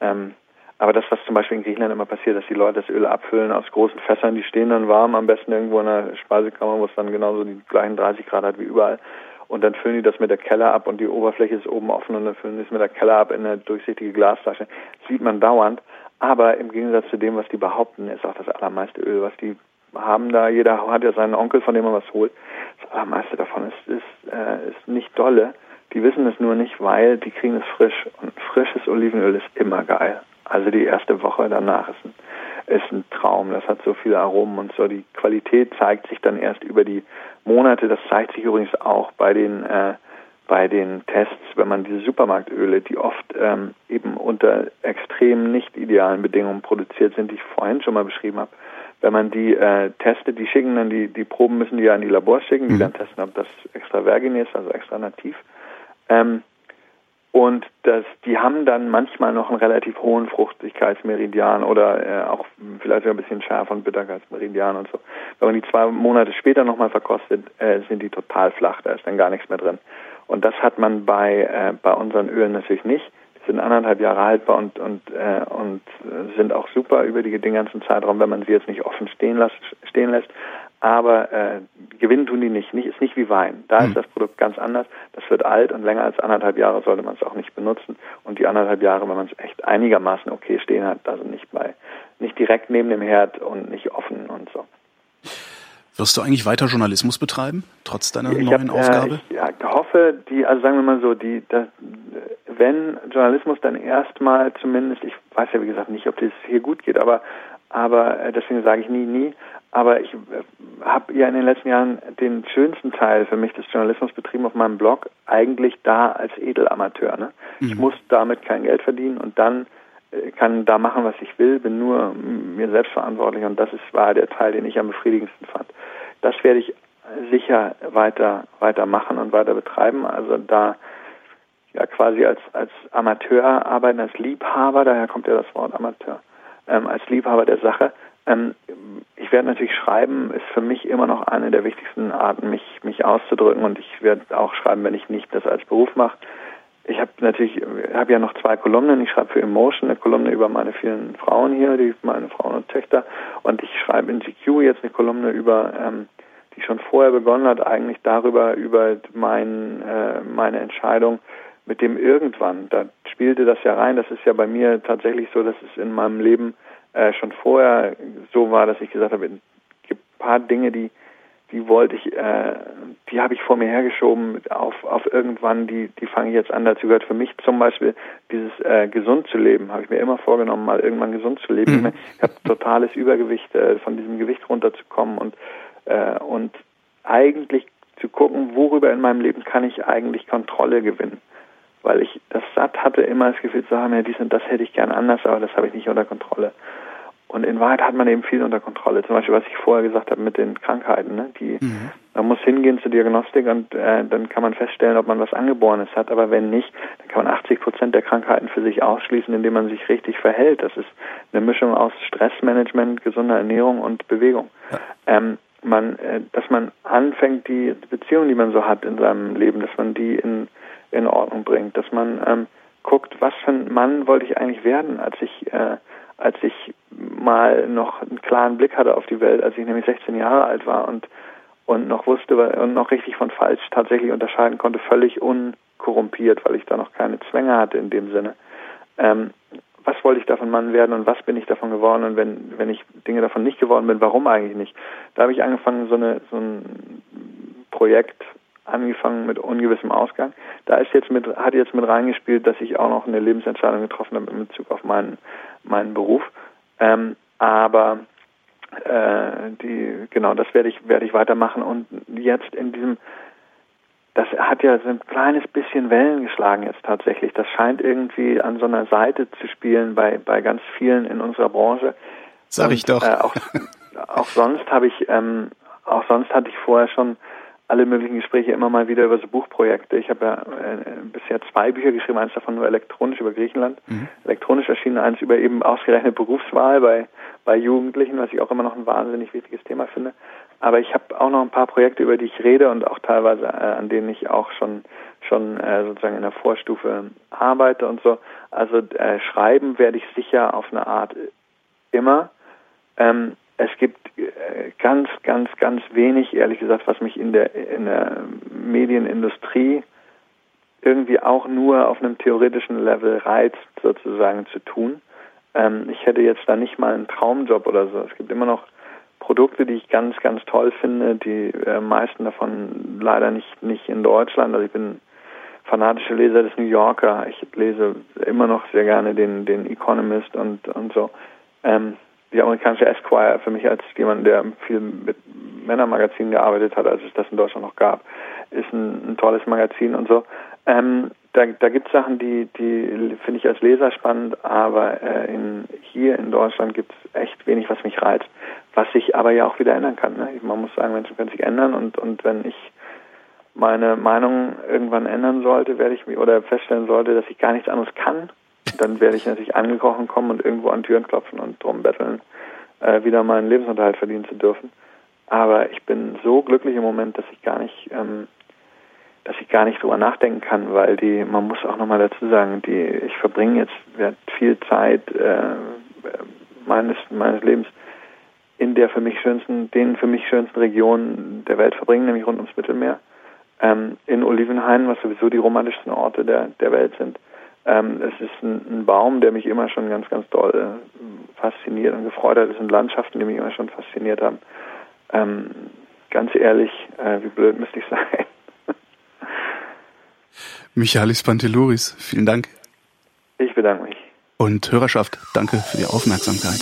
Ähm, aber das, was zum Beispiel in Griechenland immer passiert, dass die Leute das Öl abfüllen aus großen Fässern, die stehen dann warm, am besten irgendwo in der Speisekammer, wo es dann genauso die gleichen 30 Grad hat wie überall. Und dann füllen die das mit der Keller ab und die Oberfläche ist oben offen und dann füllen die es mit der Keller ab in eine durchsichtige Glasflasche. Das sieht man dauernd. Aber im Gegensatz zu dem, was die behaupten, ist auch das allermeiste Öl, was die haben da, jeder hat ja seinen Onkel, von dem man was holt. Das allermeiste davon ist, ist, äh, ist nicht dolle. Die wissen es nur nicht, weil die kriegen es frisch. Und frisches Olivenöl ist immer geil. Also die erste Woche danach ist ein, ist ein Traum. Das hat so viele Aromen und so. Die Qualität zeigt sich dann erst über die Monate. Das zeigt sich übrigens auch bei den äh, bei den Tests, wenn man diese Supermarktöle, die oft ähm, eben unter extrem nicht idealen Bedingungen produziert sind, die ich vorhin schon mal beschrieben habe, wenn man die äh, testet, die schicken dann die die Proben müssen die ja in die Labors schicken, die Mhm. dann testen, ob das extra vergin ist, also extra nativ. Ähm, und das, die haben dann manchmal noch einen relativ hohen Fruchtigkeitsmeridian oder äh, auch vielleicht sogar ein bisschen schärfer und Bitterkeitsmeridian und so. Wenn man die zwei Monate später nochmal verkostet, äh, sind die total flach, da ist dann gar nichts mehr drin. Und das hat man bei, äh, bei unseren Ölen natürlich nicht. Die sind anderthalb Jahre haltbar und, und, äh, und äh, sind auch super über die, den ganzen Zeitraum, wenn man sie jetzt nicht offen stehen lässt. Stehen lässt. Aber äh, gewinnen tun die nicht. nicht. Ist nicht wie Wein. Da Hm. ist das Produkt ganz anders. Das wird alt und länger als anderthalb Jahre sollte man es auch nicht benutzen. Und die anderthalb Jahre, wenn man es echt einigermaßen okay stehen hat, also nicht bei, nicht direkt neben dem Herd und nicht offen und so. Wirst du eigentlich weiter Journalismus betreiben, trotz deiner Ich neuen hab, Aufgabe? Äh, ich hoffe, die, also sagen wir mal so, die, das, wenn Journalismus dann erstmal zumindest, ich weiß ja wie gesagt nicht, ob das hier gut geht, aber aber äh, deswegen sage ich nie, nie. Aber ich äh, habe ja in den letzten Jahren den schönsten Teil für mich des Journalismus betrieben auf meinem Blog, eigentlich da als Edelamateur. Ne? Ich muss damit kein Geld verdienen und dann äh, kann da machen, was ich will, bin nur mir selbst verantwortlich und das ist, war der Teil, den ich am befriedigendsten fand. Das werde ich sicher weiter, weiter machen und weiter betreiben. Also da ja quasi als, als Amateur arbeiten, als Liebhaber, daher kommt ja das Wort Amateur, ähm, als Liebhaber der Sache. Ähm, ich werde natürlich schreiben, ist für mich immer noch eine der wichtigsten Arten, mich, mich auszudrücken und ich werde auch schreiben, wenn ich nicht das als Beruf mache. Ich habe natürlich, habe ja noch zwei Kolumnen. Ich schreibe für Emotion eine Kolumne über meine vielen Frauen hier, die meine Frauen und Töchter, und ich schreibe in GQ jetzt eine Kolumne über, ähm, die schon vorher begonnen hat, eigentlich darüber über mein, äh, meine Entscheidung mit dem irgendwann. Da spielte das ja rein. Das ist ja bei mir tatsächlich so, dass es in meinem Leben äh, schon vorher so war, dass ich gesagt habe, gibt paar Dinge, die die wollte ich, äh, die habe ich vor mir hergeschoben auf, auf irgendwann, die, die fange ich jetzt an. Dazu gehört für mich zum Beispiel dieses äh, gesund zu leben, habe ich mir immer vorgenommen, mal irgendwann gesund zu leben. Mhm. Ich habe totales Übergewicht, äh, von diesem Gewicht runterzukommen und, äh, und eigentlich zu gucken, worüber in meinem Leben kann ich eigentlich Kontrolle gewinnen. Weil ich das satt hatte, immer das Gefühl zu haben, ja, dies und das hätte ich gern anders, aber das habe ich nicht unter Kontrolle. Und in Wahrheit hat man eben viel unter Kontrolle. Zum Beispiel, was ich vorher gesagt habe mit den Krankheiten. Ne? Die, mhm. Man muss hingehen zur Diagnostik und äh, dann kann man feststellen, ob man was Angeborenes hat. Aber wenn nicht, dann kann man 80 Prozent der Krankheiten für sich ausschließen, indem man sich richtig verhält. Das ist eine Mischung aus Stressmanagement, gesunder Ernährung und Bewegung. Ja. Ähm, man, äh, dass man anfängt, die Beziehungen, die man so hat in seinem Leben, dass man die in, in Ordnung bringt. Dass man ähm, guckt, was für ein Mann wollte ich eigentlich werden, als ich äh, als ich mal noch einen klaren Blick hatte auf die Welt, als ich nämlich 16 Jahre alt war und und noch wusste und noch richtig von falsch tatsächlich unterscheiden konnte, völlig unkorrumpiert, weil ich da noch keine Zwänge hatte in dem Sinne. Ähm, was wollte ich davon Mann werden und was bin ich davon geworden und wenn wenn ich Dinge davon nicht geworden bin, warum eigentlich nicht? Da habe ich angefangen, so eine so ein Projekt angefangen mit ungewissem Ausgang. Da ist jetzt mit hat jetzt mit reingespielt, dass ich auch noch eine Lebensentscheidung getroffen habe in Bezug auf meinen meinen Beruf. Ähm, aber äh, die, genau, das werde ich, werde ich weitermachen. Und jetzt in diesem, das hat ja so ein kleines bisschen Wellen geschlagen jetzt tatsächlich. Das scheint irgendwie an so einer Seite zu spielen bei, bei ganz vielen in unserer Branche. Sag Und, ich doch. Äh, auch, auch sonst habe ich, ähm, auch sonst hatte ich vorher schon alle möglichen Gespräche immer mal wieder über so Buchprojekte. Ich habe ja äh, bisher zwei Bücher geschrieben, eins davon nur elektronisch über Griechenland. Mhm. Elektronisch erschienen eins über eben ausgerechnet Berufswahl bei, bei Jugendlichen, was ich auch immer noch ein wahnsinnig wichtiges Thema finde. Aber ich habe auch noch ein paar Projekte, über die ich rede und auch teilweise äh, an denen ich auch schon schon äh, sozusagen in der Vorstufe arbeite und so. Also äh, schreiben werde ich sicher auf eine Art immer. Ähm, es gibt äh, ganz, ganz, ganz wenig, ehrlich gesagt, was mich in der, in der Medienindustrie irgendwie auch nur auf einem theoretischen Level reizt, sozusagen zu tun. Ähm, ich hätte jetzt da nicht mal einen Traumjob oder so. Es gibt immer noch Produkte, die ich ganz, ganz toll finde, die äh, meisten davon leider nicht, nicht in Deutschland. Also ich bin fanatischer Leser des New Yorker. Ich lese immer noch sehr gerne den, den Economist und, und so. Ähm, die amerikanische Esquire für mich als jemand, der viel mit Männermagazinen gearbeitet hat, als es das in Deutschland noch gab, ist ein, ein tolles Magazin und so. Ähm, da da gibt es Sachen, die, die finde ich als Leser spannend, aber äh, in, hier in Deutschland gibt es echt wenig, was mich reizt, was sich aber ja auch wieder ändern kann. Ne? Man muss sagen, Menschen können sich ändern und, und wenn ich meine Meinung irgendwann ändern sollte, werde ich mich oder feststellen sollte, dass ich gar nichts anderes kann, dann werde ich natürlich angekrochen kommen und irgendwo an Türen klopfen und drum betteln, äh, wieder meinen Lebensunterhalt verdienen zu dürfen. Aber ich bin so glücklich im Moment, dass ich gar nicht, ähm, dass ich gar nicht drüber nachdenken kann, weil die, man muss auch nochmal dazu sagen, die, ich verbringe jetzt viel Zeit äh, meines meines Lebens in der für mich schönsten, den für mich schönsten Regionen der Welt verbringen, nämlich rund ums Mittelmeer. Ähm, in Olivenhain, was sowieso die romantischsten Orte der, der Welt sind. Ähm, es ist ein, ein, Baum, der mich immer schon ganz, ganz doll äh, fasziniert und gefreut hat. Es sind Landschaften, die mich immer schon fasziniert haben. Ähm, ganz ehrlich, äh, wie blöd müsste ich <laughs> sein? Michalis Pantelouris, vielen Dank. Ich bedanke mich. Und Hörerschaft, danke für die Aufmerksamkeit.